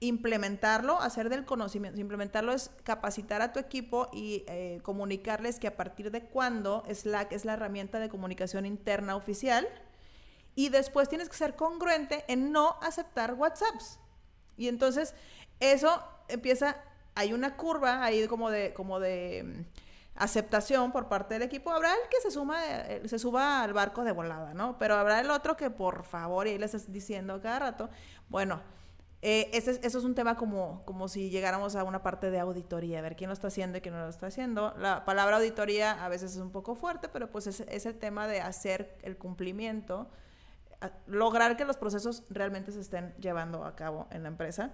implementarlo, hacer del conocimiento, implementarlo es capacitar a tu equipo y eh, comunicarles que a partir de cuándo Slack es la herramienta de comunicación interna oficial y después tienes que ser congruente en no aceptar WhatsApps. Y entonces eso empieza, hay una curva ahí como de, como de aceptación por parte del equipo. Habrá el que se, suma se suba al barco de volada, ¿no? Pero habrá el otro que, por favor, y ahí les estás diciendo cada rato, bueno, eh, eso es un tema como, como si llegáramos a una parte de auditoría, a ver quién lo está haciendo y quién no lo está haciendo. La palabra auditoría a veces es un poco fuerte, pero pues es, es el tema de hacer el cumplimiento, lograr que los procesos realmente se estén llevando a cabo en la empresa.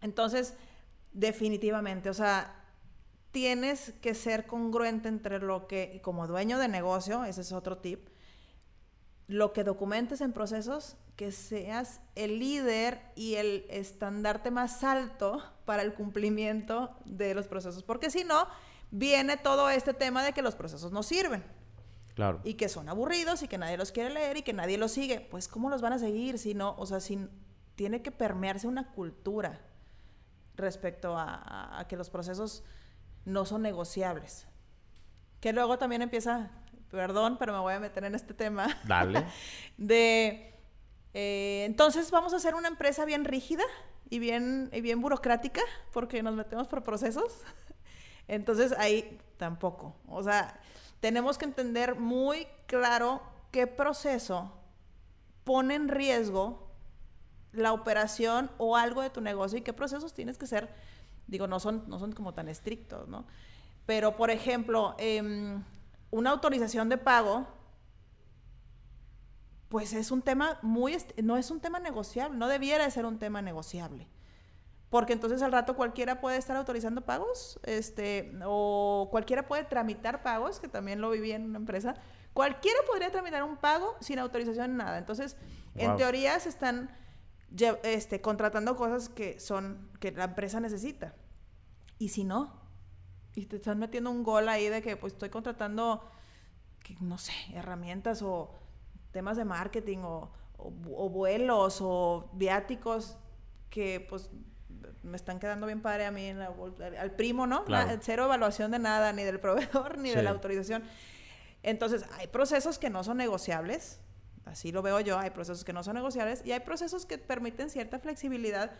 Entonces, definitivamente, o sea, tienes que ser congruente entre lo que, como dueño de negocio, ese es otro tip, lo que documentes en procesos que seas el líder y el estandarte más alto para el cumplimiento de los procesos, porque si no, viene todo este tema de que los procesos no sirven. Claro. Y que son aburridos y que nadie los quiere leer y que nadie los sigue. Pues, ¿cómo los van a seguir si no? O sea, si tiene que permearse una cultura respecto a, a que los procesos no son negociables. Que luego también empieza, perdón, pero me voy a meter en este tema. Dale. de eh, entonces vamos a ser una empresa bien rígida y bien, y bien burocrática porque nos metemos por procesos. Entonces ahí tampoco. O sea, tenemos que entender muy claro qué proceso pone en riesgo la operación o algo de tu negocio y qué procesos tienes que ser. Digo, no son, no son como tan estrictos, ¿no? Pero, por ejemplo, em, una autorización de pago pues es un tema muy, no es un tema negociable, no debiera de ser un tema negociable. Porque entonces al rato cualquiera puede estar autorizando pagos, este, o cualquiera puede tramitar pagos, que también lo viví en una empresa. Cualquiera podría tramitar un pago sin autorización en nada. Entonces, en teoría se están este, contratando cosas que son, que la empresa necesita. Y si no, y te están metiendo un gol ahí de que pues estoy contratando, que, no sé, herramientas o temas de marketing o, vuelos o viáticos que pues me están quedando bien padre a mí en la, al primo, ¿no? cero evaluación de nada, ni del proveedor, ni de la autorización. Entonces, hay procesos que no son negociables, así lo veo yo, hay procesos que no son negociables y hay procesos que permiten cierta flexibilidad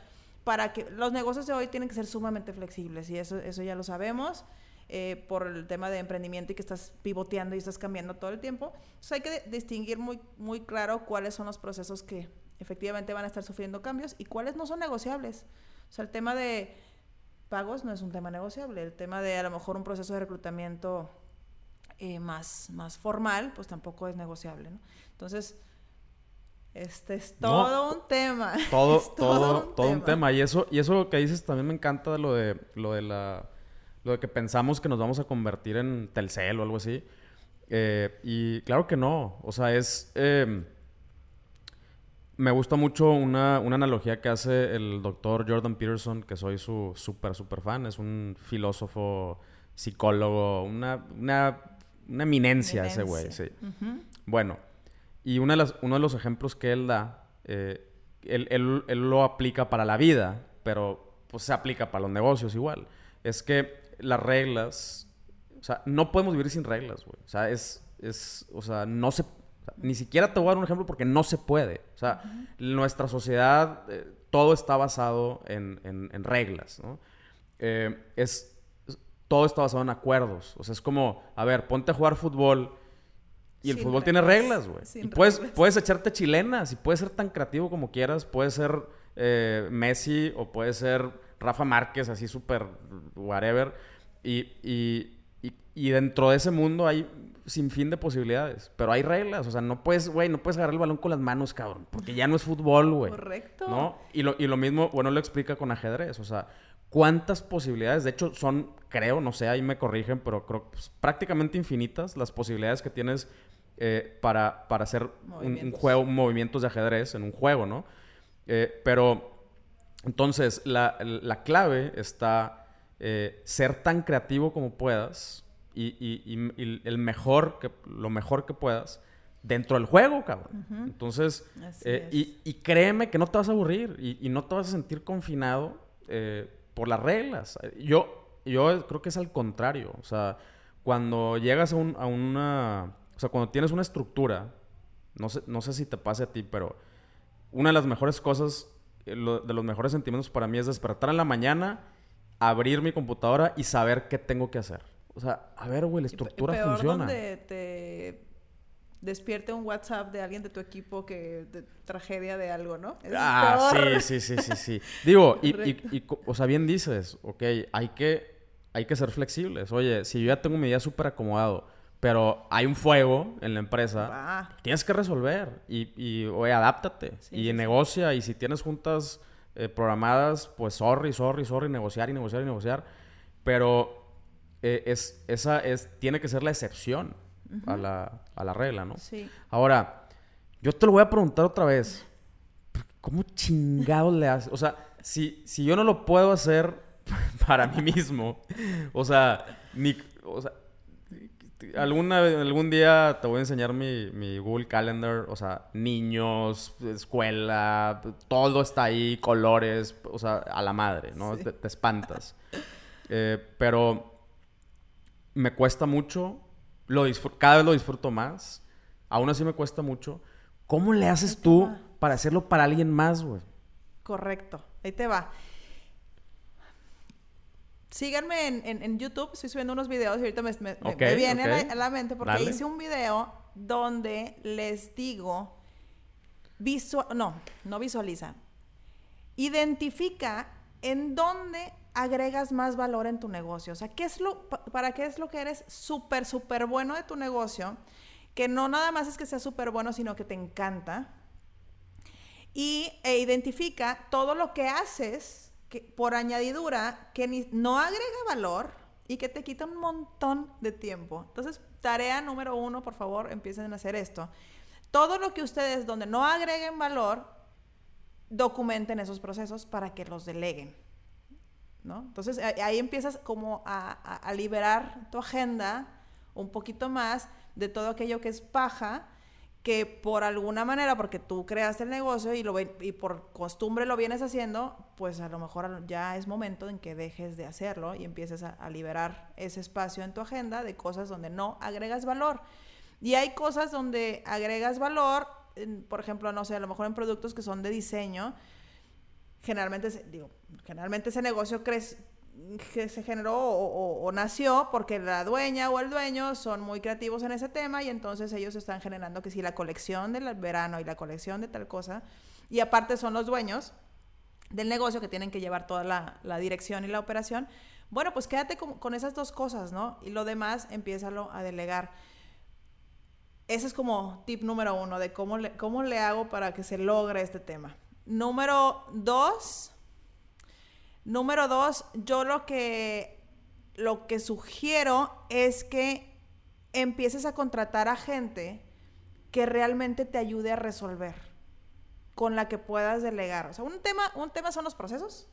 para que los negocios de hoy tienen que ser sumamente flexibles y eso, eso ya lo sabemos. Eh, por el tema de emprendimiento y que estás pivoteando y estás cambiando todo el tiempo. Entonces hay que distinguir muy, muy claro cuáles son los procesos que efectivamente van a estar sufriendo cambios y cuáles no son negociables. O sea, el tema de pagos no es un tema negociable. El tema de a lo mejor un proceso de reclutamiento eh, más, más formal, pues tampoco es negociable. ¿no? Entonces, este es todo un tema. Todo, todo, un, todo tema. un tema. Y eso, y eso que dices también me encanta de lo de lo de la lo de que pensamos que nos vamos a convertir en Telcel o algo así. Eh, y claro que no. O sea, es... Em, me gusta mucho una, analogía que hace el doctor Jordan Peterson, que soy su súper, súper fan. Es un filósofo, psicólogo, una, una, eminencia, ese güey, sí. Bueno, y una de las, uno de los ejemplos que él da, eh, él, él, lo aplica para la vida, pero pues se aplica para los negocios igual. Es que las reglas, o sea, no podemos vivir sin reglas, güey. O sea, es, es, o sea, no se, ni siquiera te voy a dar un ejemplo porque no se puede. O sea, nuestra sociedad, eh, todo está basado en, en, reglas, ¿no? Eh, es, todo está basado en acuerdos. O sea, es como, a ver, ponte a jugar fútbol. Y el fútbol tiene reglas, güey. Y puedes, puedes echarte chilenas y puedes ser tan creativo como quieras. Puedes ser eh, Messi o puedes ser Rafa Márquez, así súper whatever. Y, y, y, dentro de ese mundo hay sin fin de posibilidades. Pero hay reglas. O sea, no puedes, güey, no puedes agarrar el balón con las manos, cabrón. Porque ya no es fútbol, güey. Correcto. ¿No? Y lo, y lo mismo, bueno, lo explica con ajedrez. O sea, ¿cuántas posibilidades? De hecho, son, creo, no sé, ahí me corrigen, pero creo pues, prácticamente infinitas las posibilidades que tienes eh, para, para hacer un, juego, movimientos de ajedrez en un juego, ¿no? Eh, pero entonces, la, clave está eh, ser tan creativo como puedas y, el mejor que, lo mejor que puedas dentro del juego, cabrón. Entonces, eh, y, créeme que no te vas a aburrir y, no te vas a sentir confinado eh, por las reglas. Yo, yo creo que es al contrario. O sea, cuando llegas a, a una... O sea, cuando tienes una estructura, no sé, no sé si te pase a ti, pero una de las mejores cosas de los mejores sentimientos para mí es despertar en la mañana, abrir mi computadora y saber qué tengo que hacer. o sea, a ver, güey, la Y estructura peor funciona. donde te despierte un WhatsApp de alguien de tu equipo que de tragedia de algo, ¿no? Es Ah, peor. sí, sí, sí, sí, sí. Digo, y, y- y o sea, bien dices, ok, hay que, hay que ser flexibles. Oye, si yo ya tengo mi día súper acomodado, pero hay un fuego en la empresa, Va. tienes que resolver y, y oye, adáptate Sí, y sí, sí. negocia. Y si tienes juntas eh, programadas, pues sorry, sorry, sorry, negociar y negociar y negociar. Pero eh, es, esa es, tiene que ser la excepción a, la, a la regla, ¿no? Sí. Ahora, yo te lo voy a preguntar otra vez. ¿Cómo chingados le haces? O sea, si, si yo no lo puedo hacer para mí mismo, o sea, ni, o sea, alguna, algún día te voy a enseñar mi, mi Google Calendar, o sea, niños, escuela, todo está ahí, colores, o sea, a la madre, ¿no? Sí. Te, te espantas. Eh, pero me cuesta mucho, lo cada vez lo disfruto más, aún así me cuesta mucho. ¿Cómo le haces tú para hacerlo para alguien más, güey? Correcto. Ahí te va. Síganme en, en- en YouTube, estoy subiendo unos videos y ahorita me, me- me- Ok, me viene a, ok. la, a la mente porque Dale. hice un video donde les digo, visual, no, no visualiza, identifica en dónde agregas más valor en tu negocio. O sea, ¿qué es lo, pa- ¿para qué es lo que eres súper, súper bueno de tu negocio? Que no nada más es que sea súper bueno, sino que te encanta y e identifica todo lo que haces que, por añadidura que ni- no agrega valor y que te quita un montón de tiempo. Entonces, tarea número uno, por favor, empiecen a hacer esto. Todo lo que ustedes donde no agreguen valor, documenten esos procesos para que los deleguen. ¿no? Entonces ahí empiezas como a- a liberar tu agenda un poquito más de todo aquello que es paja, que por alguna manera, porque tú creaste el negocio y, lo, y por costumbre lo vienes haciendo, pues a lo mejor ya es momento en que dejes de hacerlo y empieces a, liberar ese espacio en tu agenda de cosas donde no agregas valor. Y hay cosas donde agregas valor, por ejemplo, no sé, a lo mejor en productos que son de diseño, generalmente, digo, generalmente ese negocio crece, que se generó o, o- o nació porque la dueña o el dueño son muy creativos en ese tema y entonces ellos están generando que si la colección del verano y la colección de tal cosa, y aparte son los dueños del negocio que tienen que llevar toda la, la dirección y la operación, bueno, pues quédate con, con esas dos cosas, ¿no? Y lo demás, empiézalo a delegar. Ese es como tip número uno de cómo le, cómo le hago para que se logre este tema. Número dos, número dos, yo lo que, lo que sugiero es que empieces a contratar a gente que realmente te ayude a resolver, con la que puedas delegar. O sea, un tema, un tema son los procesos.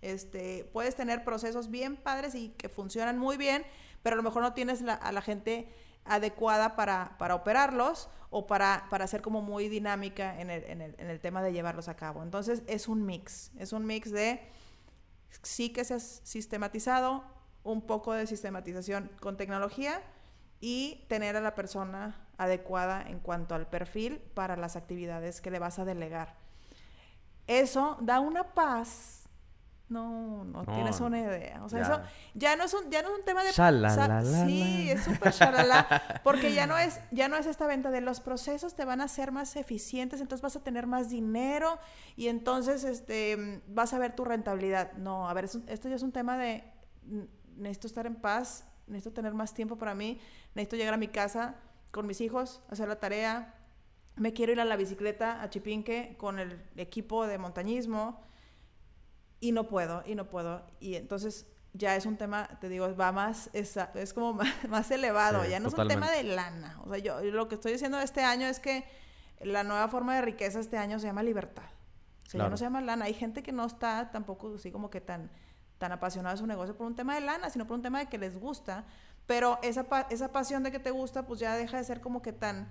Este, puedes tener procesos bien padres y que funcionan muy bien, pero a lo mejor no tienes a la gente adecuada para, para operarlos o para, para ser como muy dinámica en el, en, el, en el tema de llevarlos a cabo. Entonces es un mix, es un mix de sí que seas sistematizado, un poco de sistematización con tecnología y tener a la persona adecuada en cuanto al perfil para las actividades que le vas a delegar. Eso da una paz. No, no, No, tienes una idea. O sea, ya. eso ya no es un, ya no es un tema de Shalalala. Sí, es súper shalala. Porque ya no es, ya no es esta venta de los procesos te van a ser más eficientes, entonces vas a tener más dinero y entonces este vas a ver tu rentabilidad. No, a ver, es un- esto ya es un tema de necesito estar en paz, necesito tener más tiempo para mí, necesito llegar a mi casa con mis hijos, hacer la tarea, me quiero ir a la bicicleta a Chipinque con el equipo de montañismo y no puedo, y no puedo. Y entonces ya es un tema, te digo, va más, es, es como más, más elevado, Sí, ya no totalmente. es un tema de lana. O sea, yo lo que estoy diciendo este año es que la nueva forma de riqueza este año se llama libertad. O sea, ya no se llama lana. Hay gente que no está tampoco así como que tan, tan apasionada de su negocio por un tema de lana, sino por un tema de que les gusta. Pero esa, esa pasión de que te gusta, pues ya deja de ser como que tan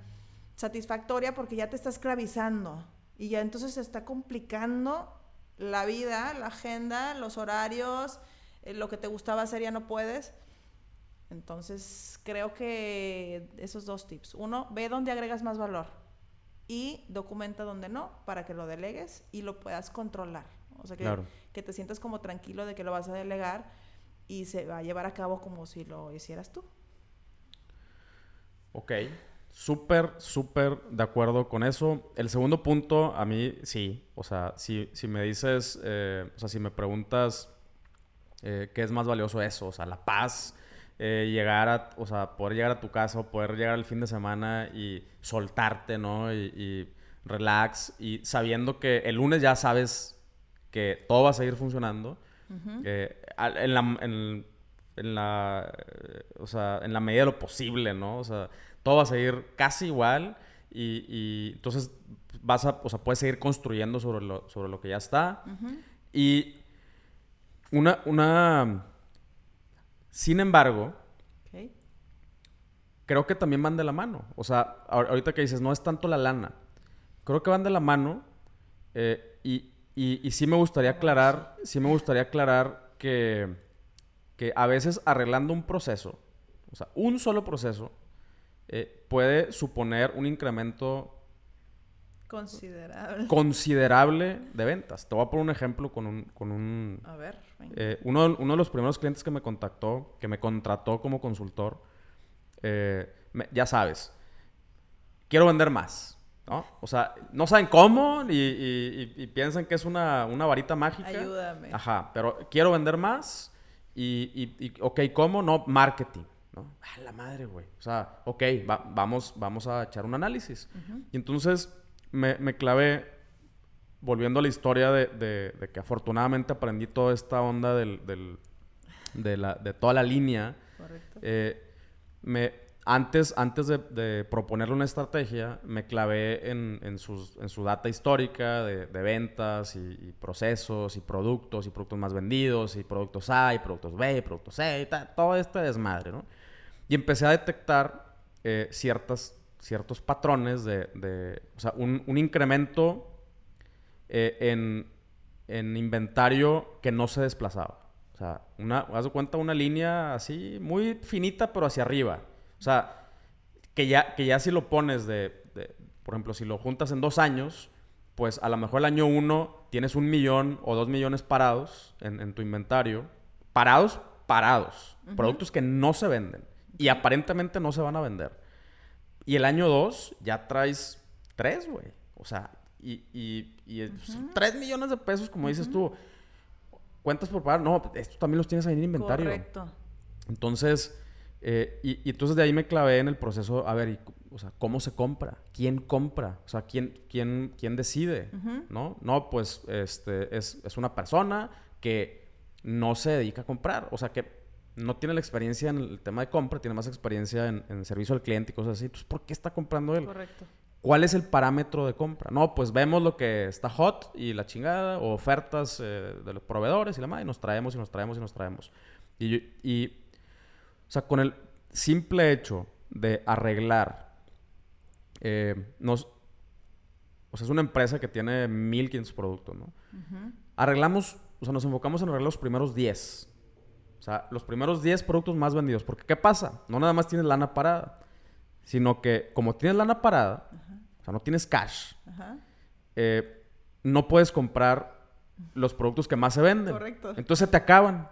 satisfactoria porque ya te está esclavizando. Y ya entonces se está complicando la vida, la agenda, los horarios, eh, lo que te gustaba hacer ya no puedes. Entonces, creo que esos dos tips. Uno, ve dónde agregas más valor y documenta donde no para que lo delegues y lo puedas controlar. O sea, que, Claro. que te sientas como tranquilo de que lo vas a delegar y se va a llevar a cabo como si lo hicieras tú. Ok, súper, súper de acuerdo con eso. El segundo punto, a mí sí, o sea, si, si me dices, eh, o sea, si me preguntas eh, qué es más valioso eso, o sea, la paz, eh, llegar a, o sea, poder llegar a tu casa o poder llegar al fin de semana y soltarte, ¿no? Y, y relax y sabiendo que el lunes ya sabes que todo va a seguir funcionando. En, la, en, en la, o sea, en la medida de lo posible, ¿no? O sea, todo va a seguir casi igual y, y entonces vas a, o sea, puedes seguir construyendo sobre lo, sobre lo que ya está. Y una, una, sin embargo, creo que también van de la mano. O sea, ahor- ahorita que dices, no es tanto la lana. Creo que van de la mano. eh, y, y, y sí me gustaría aclarar, sí me gustaría aclarar que, que a veces arreglando un proceso, o sea, un solo proceso, eh, puede suponer un incremento Considerable. considerable de ventas. Te voy a poner un ejemplo con un, con un, A ver, eh, uno, uno de los primeros clientes que me contactó, que me contrató como consultor, eh, me- ya sabes, quiero vender más, ¿no? O sea, no saben cómo y, y- y- y piensan que es una, una varita mágica. Ayúdame. Ajá, pero quiero vender más y, ok, ¿cómo? No, marketing, ¿no? A la madre, güey. O sea, ok, va- vamos, vamos a echar un análisis. Y entonces me, me clavé volviendo a la historia de, de- de que afortunadamente aprendí toda esta onda del, del- de, la- de toda la línea. Correcto. eh, me, antes antes de, proponerle una estrategia, me clavé en, en sus- en su data histórica de, de ventas y, y procesos y productos y productos más vendidos y productos A y productos B y productos C y ta- todo este desmadre, ¿no? Y empecé a detectar eh, ciertas, ciertos patrones de, de- o sea, un, un incremento eh, en, en inventario que no se desplazaba. O sea, una, haz de cuenta una línea así, muy finita, pero hacia arriba. O sea, que ya, que ya si lo pones de, de- por ejemplo, si lo juntas en dos años, pues a lo mejor el año uno tienes un millón o dos millones parados en, en tu inventario. Parados, parados. Productos que no se venden. Y aparentemente no se van a vender. Y el año 2 ya traes 3, güey. O sea, y, y, y pues, 3 millones de pesos, como dices tú. Cuentas por pagar. No, estos también los tienes ahí en inventario. Correcto. Entonces, eh, y, y entonces de ahí me clavé en el proceso, a ver, y, o sea, ¿cómo se compra? ¿Quién compra? O sea, ¿quién, quién, quién decide? ¿No? No, pues este, es, es una persona que no se dedica a comprar. O sea, que no tiene la experiencia en el tema de compra, tiene más experiencia en, en servicio al cliente y cosas así. Entonces, ¿por qué está comprando él? Correcto. ¿Cuál es el parámetro de compra? No, pues vemos lo que está hot y la chingada, o ofertas eh, de los proveedores y la madre, y nos traemos y nos traemos y nos traemos. Y, o sea, con el simple hecho de arreglar, eh, nos, o sea, es una empresa que tiene 1500 productos, ¿no? Arreglamos, o sea, nos enfocamos en arreglar los primeros 10. O sea, los primeros 10 productos más vendidos. Porque, ¿qué pasa? No nada más tienes lana parada, sino que como tienes lana parada, o sea, no tienes cash, Ajá. eh, no puedes comprar los productos que más se venden. Correcto. Entonces se te acaban.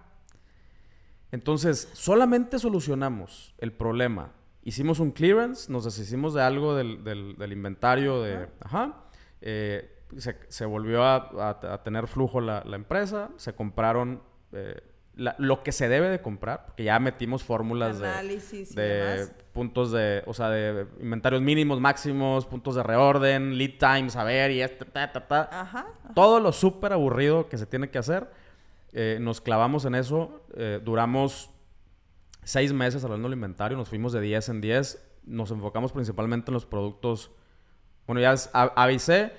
Entonces, solamente solucionamos el problema. Hicimos un clearance, nos deshicimos de algo del, del- del inventario de... Ajá. eh, se, se volvió a, a- a tener flujo la, la empresa. Se compraron eh, la- lo que se debe de comprar. Porque ya metimos fórmulas de Análisis y de demás. puntos de, o sea, de inventarios mínimos, máximos, puntos de reorden, lead times, a ver, y este, ta, ta, ta. Ajá. Todo lo súper aburrido que se tiene que hacer. eh, nos clavamos en eso. eh, duramos seis meses hablando del inventario. Nos fuimos de 10 en 10. Nos enfocamos principalmente en los productos. Bueno, ya es A, A, B y C.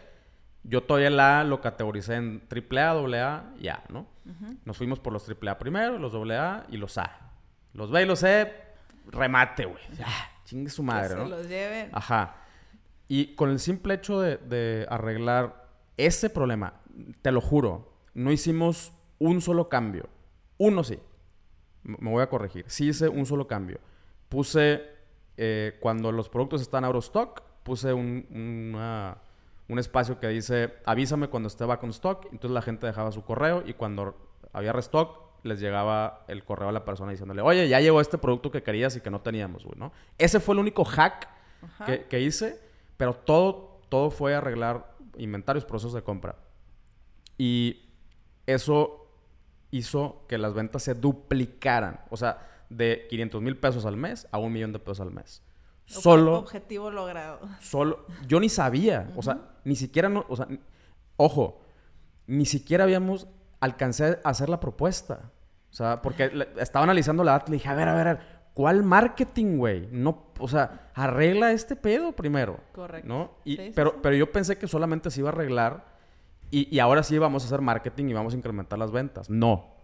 Yo todavía la A lo categoricé en AAA, AA y ¿no? Nos fuimos por los AAA primero, los AA y los A. Los B y los C, remate, güey. Ya, chingue su madre, que ¿no? se los lleven. Ajá. Y con el simple hecho de, de arreglar ese problema, te lo juro, no hicimos un solo cambio. Uno sí. Me voy a corregir. Sí hice un solo cambio. Puse, eh, cuando los productos están out of stock, puse un, una- un espacio que dice, avísame cuando esté back on stock. Entonces la gente dejaba su correo y cuando había restock, les llegaba el correo a la persona diciéndole, oye, ya llegó este producto que querías y que no teníamos, güey, ¿no? Ese fue el único hack que, que, hice, pero todo, todo fue arreglar inventarios, procesos de compra. Y eso hizo que las ventas se duplicaran. O sea, de 500 mil pesos al mes a un millón de pesos al mes. Solo. Objetivo logrado. Solo. Yo ni sabía. O sea, ni siquiera. No, o sea, ojo. Ni siquiera habíamos alcanzado a hacer la propuesta. O sea, porque estaba analizando la y le dije, a ver, a ver, a ver ¿cuál marketing, güey? No, o sea, arregla este pedo primero. Correcto. ¿No? Y, pero, pero yo pensé que solamente se iba a arreglar y, y, ahora sí vamos a hacer marketing y vamos a incrementar las ventas. No.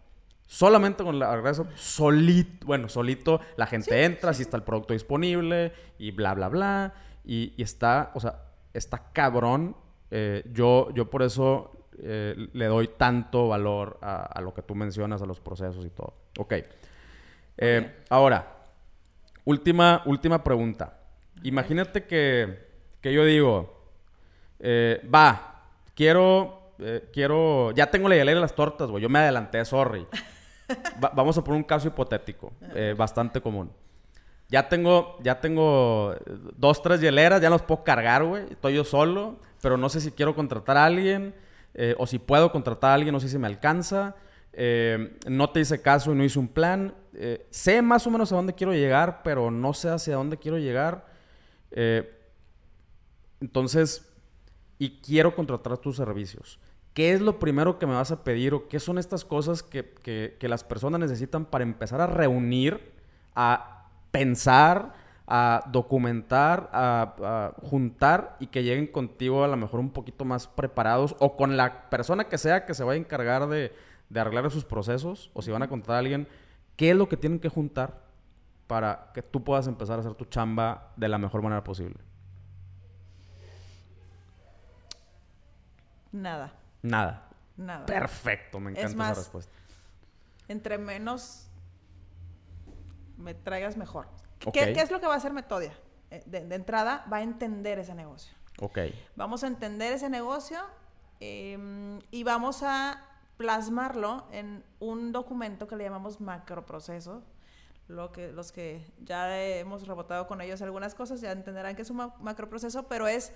Solamente con la regreso, solito, bueno, solito la gente entra, si está el producto disponible y bla, bla, bla. Y, está, o sea, está cabrón. Eh, yo, yo por eso eh, le doy tanto valor a, lo que tú mencionas, a los procesos y todo. Ok. Eh, ahora, última, última pregunta. Imagínate que, que yo digo, va, quiero, quiero, ya tengo la hielera de las tortas, güey, yo me adelanté, sorry vamos a poner un caso hipotético, eh, bastante común. Ya tengo, ya tengo dos, tres hieleras, ya los puedo cargar, güey. Estoy yo solo, pero no sé si quiero contratar a alguien eh, o si puedo contratar a alguien, no sé si me alcanza. Eh, no te hice caso y no hice un plan. sé más o menos a dónde quiero llegar, pero no sé hacia dónde quiero llegar. entonces, y quiero contratar tus servicios. ¿Qué es lo primero que me vas a pedir o qué son estas cosas que, las personas necesitan para empezar a reunir, a pensar, a documentar, a, juntar y que lleguen contigo a lo mejor un poquito más preparados o con la persona que sea que se vaya a encargar de, de arreglar sus procesos o si van a contratar a alguien, ¿qué es lo que tienen que juntar para que tú puedas empezar a hacer tu chamba de la mejor manera posible? Nada. Nada. Nada. Perfecto, me encanta esa respuesta. Entre menos me traigas mejor. ¿Qué, es lo que va a hacer Metodia? Eh, de, entrada, va a entender ese negocio. Ok. Vamos a entender ese negocio em, y vamos a plasmarlo en un documento que le llamamos macroproceso. Lo que, los que ya hemos rebotado con ellos algunas cosas ya entenderán que es un macroproceso, pero es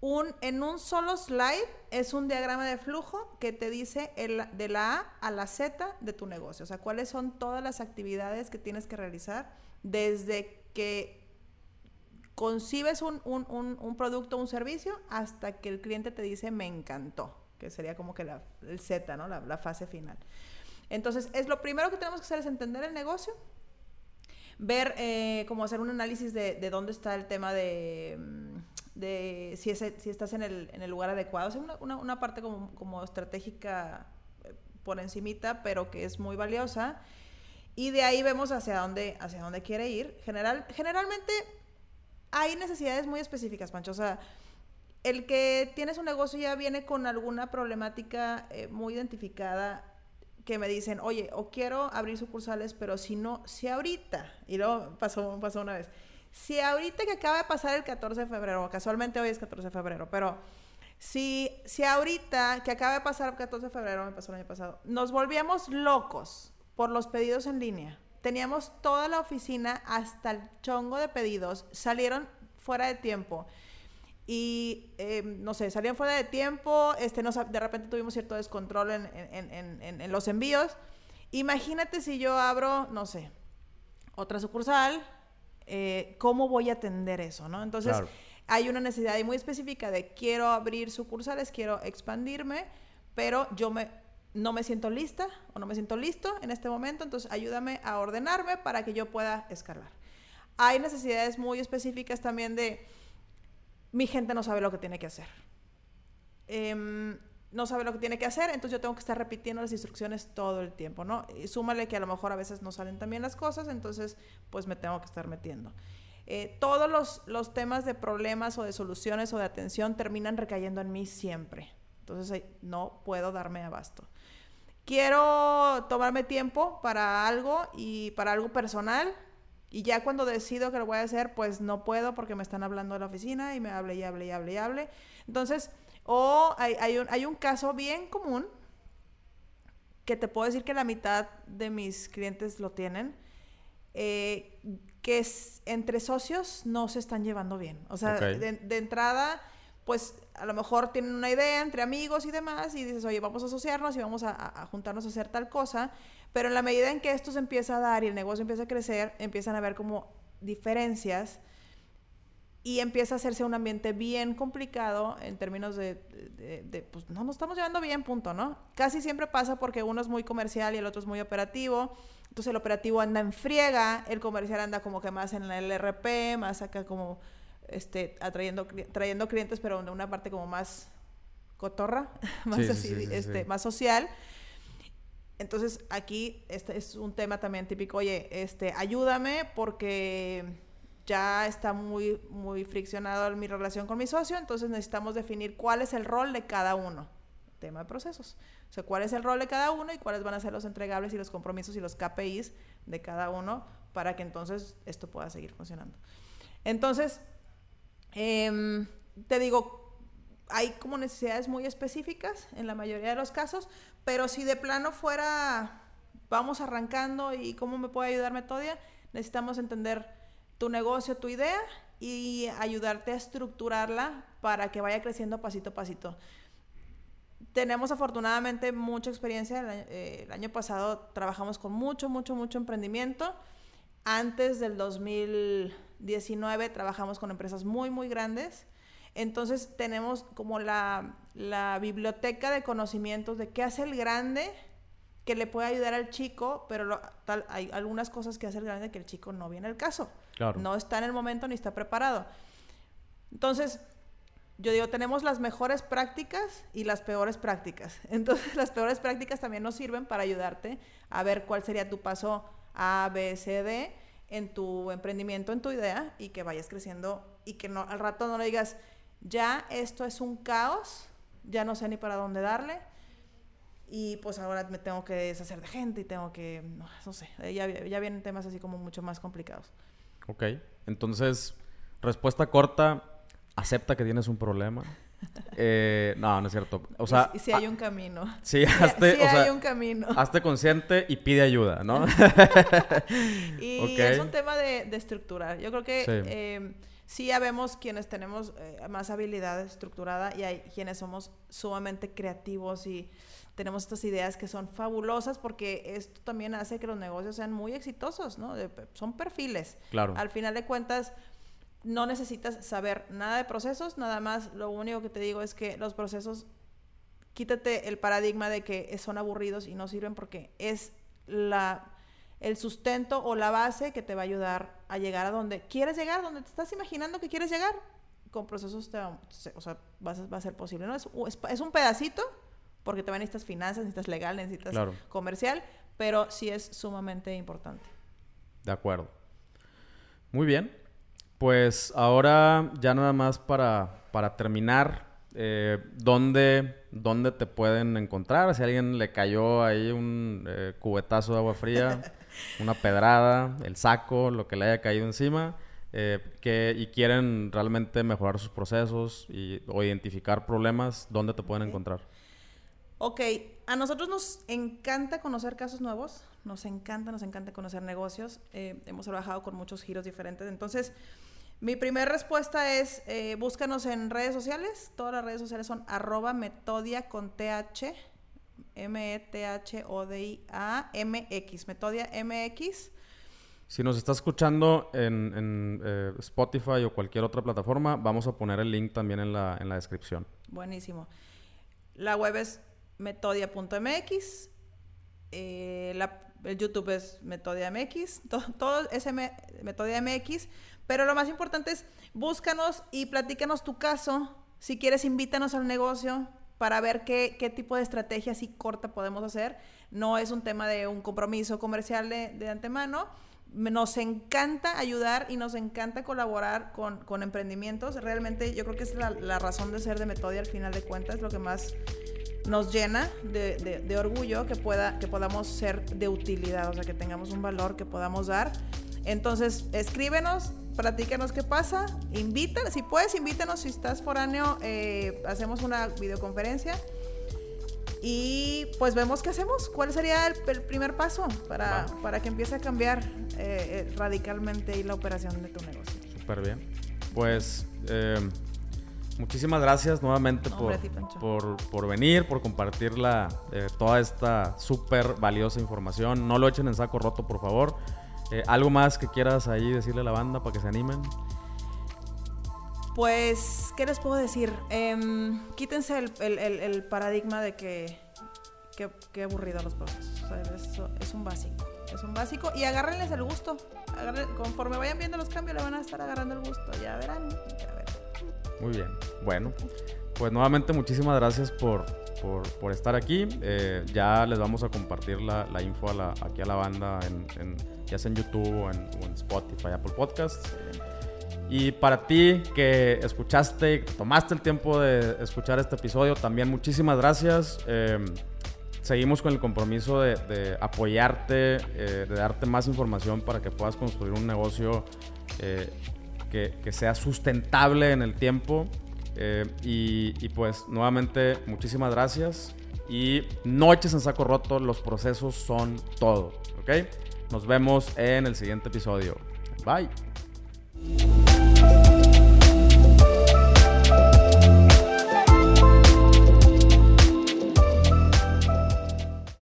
un, en un solo slide es un diagrama de flujo que te dice el, de la A a la Z de tu negocio. O sea, cuáles son todas las actividades que tienes que realizar desde que concibes un, un, un, un producto un servicio hasta que el cliente te dice me encantó, que sería como que la, el Z, ¿no? La, la fase final. Entonces, es lo primero que tenemos que hacer es entender el negocio, ver eh, cómo hacer un análisis de, de, dónde está el tema de mm, de si, si estás en el, en el lugar adecuado. Es una, una, parte como, como, estratégica eh, por encimita, pero que es muy valiosa. Y de ahí vemos hacia dónde, hacia dónde quiere ir. General, generalmente hay necesidades muy específicas, Pancho. O sea, el que tienes un negocio ya viene con alguna problemática eh, muy identificada que me dicen, oye, o quiero abrir sucursales, pero si no, si ahorita, y luego pasó, pasó una vez, si ahorita que acaba de pasar el 14 de febrero, casualmente hoy es 14 de febrero, pero si, si ahorita que acaba de pasar el 14 de febrero, me pasó el año pasado, nos volvíamos locos por los pedidos en línea. Teníamos toda la oficina hasta el chongo de pedidos, salieron fuera de tiempo y eh, no sé, salían fuera de tiempo, este, de repente tuvimos cierto descontrol en, en, en, en, los envíos. Imagínate si yo abro, no sé, otra sucursal, eh, ¿cómo voy a atender eso? ¿no? Entonces, hay una necesidad muy específica de quiero abrir sucursales, quiero expandirme, pero yo me, no me siento lista o no me siento listo en este momento, entonces ayúdame a ordenarme para que yo pueda escalar. Hay necesidades muy específicas también de mi gente no sabe lo que tiene que hacer. Eh, no sabe lo que tiene que hacer, entonces yo tengo que estar repitiendo las instrucciones todo el tiempo, ¿no? Y súmale que a lo mejor a veces no salen también las cosas, entonces pues me tengo que estar metiendo. Eh, todos los, los, temas de problemas o de soluciones o de atención terminan recayendo en mí siempre. Entonces no puedo darme abasto. Quiero tomarme tiempo para algo y para algo personal. Y ya cuando decido que lo voy a hacer, pues no puedo porque me están hablando de la oficina y me hable y hable y hable y hable. Entonces, o hay, un, hay un caso bien común que te puedo decir que la mitad de mis clientes lo tienen, eh, que es, entre socios no se están llevando bien. O sea, de, de entrada, pues a lo mejor tienen una idea entre amigos y demás y dices, oye, vamos a asociarnos y vamos a, a- juntarnos a hacer tal cosa, pero en la medida en que esto se empieza a dar y el negocio empieza a crecer, empiezan a haber como diferencias y empieza a hacerse un ambiente bien complicado en términos de, de- de, pues no nos estamos llevando bien, punto, ¿no? Casi siempre pasa porque uno es muy comercial y el otro es muy operativo. Entonces el operativo anda en friega, el comercial anda como que más en el RP, más acá como este, atrayendo, trayendo clientes, pero una parte como más cotorra, más Sí, sí, así, sí, sí, este, más social. Entonces aquí este es un tema también típico, oye, este, ayúdame porque ya está muy, muy friccionado mi relación con mi socio, entonces necesitamos definir cuál es el rol de cada uno. Tema de procesos. O sea, cuál es el rol de cada uno y cuáles van a ser los entregables y los compromisos y los KPIs de cada uno para que entonces esto pueda seguir funcionando. Entonces, em, te digo, hay como necesidades muy específicas en la mayoría de los casos, pero si de plano fuera, vamos arrancando y cómo me puede ayudar Metodia, necesitamos entender tu negocio, tu idea y ayudarte a estructurarla para que vaya creciendo pasito a pasito. Tenemos afortunadamente mucha experiencia. El año, eh, pasado trabajamos con mucho, mucho, mucho emprendimiento. Antes del 2019 trabajamos con empresas muy, muy grandes. Entonces tenemos como la, la biblioteca de conocimientos de qué hace el grande que le puede ayudar al chico, pero lo- tal, hay algunas cosas que hace el grande que el chico no viene al caso. Claro. No está en el momento ni está preparado. Entonces, yo digo, tenemos las mejores prácticas y las peores prácticas. Entonces, las peores prácticas también nos sirven para ayudarte a ver cuál sería tu paso A, B, C, D en tu emprendimiento, en tu idea y que vayas creciendo y que no, al rato no le digas, ya esto es un caos, ya no sé ni para dónde darle y pues ahora me tengo que deshacer de gente y tengo que, no, no sé, ya, ya vienen temas así como mucho más complicados. Ok. Entonces, respuesta corta, acepta que tienes un problema. Eh, no, no es cierto. O sea, si hay un camino. sí, Sí, hazte, o sea, hay un camino. hazte consciente y pide ayuda, ¿no? Y es un tema de, de estructurar. Yo creo que Sí. eh, sí ya vemos quienes tenemos eh, más habilidad estructurada y hay quienes somos sumamente creativos y tenemos estas ideas que son fabulosas porque esto también hace que los negocios sean muy exitosos, ¿no? De- son perfiles. Claro. Al final de cuentas, no necesitas saber nada de procesos, nada más lo único que te digo es que los procesos, quítate el paradigma de que son aburridos y no sirven porque es la, el sustento o la base que te va a ayudar a llegar a donde quieres llegar, donde te estás imaginando que quieres llegar. Con procesos te va, o sea, vas a- va a ser posible. ¿no? Es, es un pedacito porque te necesitas finanzas, necesitas legal, necesitas Claro. comercial, pero sí es sumamente importante. De acuerdo. Muy bien. Pues ahora ya nada más para, para terminar, eh, ¿dónde, ¿dónde te pueden encontrar? Si a alguien le cayó ahí un eh, cubetazo de agua fría, una pedrada, el saco, lo que le haya caído encima, eh, que, y quieren realmente mejorar sus procesos y, o identificar problemas, ¿dónde te pueden encontrar? Ok, a nosotros nos encanta conocer casos nuevos, nos encanta, nos encanta conocer negocios. eh, hemos trabajado con muchos giros diferentes. Entonces, mi primera respuesta es, eh, búscanos en redes sociales. Todas las redes sociales son arroba metodia con TH, M-E-T-H-O-D-I-A, M-X, metodia MX. Si nos está escuchando en, en, eh, Spotify o cualquier otra plataforma, vamos a poner el link también en la, en la descripción. Buenísimo. La web es metodia.mx. eh, el YouTube es Metodia MX. to- todo es Metodia MX. Pero lo más importante es búscanos y platícanos tu caso. Si quieres, invítanos al negocio para ver qué, qué tipo de estrategia así corta podemos hacer. No es un tema de un compromiso comercial de, de antemano. Nos encanta ayudar y nos encanta colaborar con, con emprendimientos. Realmente yo creo que es la, la razón de ser de Metodia al final de cuentas, lo que más nos llena de, de- de orgullo que, pueda, que podamos ser de utilidad, o sea, que tengamos un valor que podamos dar. Entonces, escríbenos, platícanos qué pasa, invítanos, si puedes, invítanos, si estás foráneo, eh, hacemos una videoconferencia Y pues vemos qué hacemos. ¿Cuál sería el, primer paso para, para, que empiece a cambiar eh, eh, radicalmente la operación de tu negocio? Súper bien. Pues eh, muchísimas gracias nuevamente por, por, por, venir, por compartir la, toda esta súper valiosa información. No lo echen en saco roto, por favor. ¿Algo más que quieras ahí decirle a la banda para que se animen? Pues, ¿qué les puedo decir? Em, quítense el, paradigma de que qué aburrido los procesos. es un básico. Es un básico. Y agárrenles el gusto. conforme vayan viendo los cambios, le van a estar agarrando el gusto. Ya verán, ya verán. Muy bien. Bueno, pues nuevamente muchísimas gracias por, por, estar aquí. Eh, ya les vamos a compartir la, info aquí a la banda, en, ya sea en YouTube o en, o en Spotify, Apple Podcasts. Y para ti que escuchaste, tomaste el tiempo de escuchar este episodio, también muchísimas gracias. Em, seguimos con el compromiso de, apoyarte, eh, de darte más información para que puedas construir un negocio eh, que, sea sustentable en el tiempo. Eh, y, pues nuevamente muchísimas gracias. Y no eches en saco roto, los procesos son todo. ¿Ok? Nos vemos en el siguiente episodio. Bye.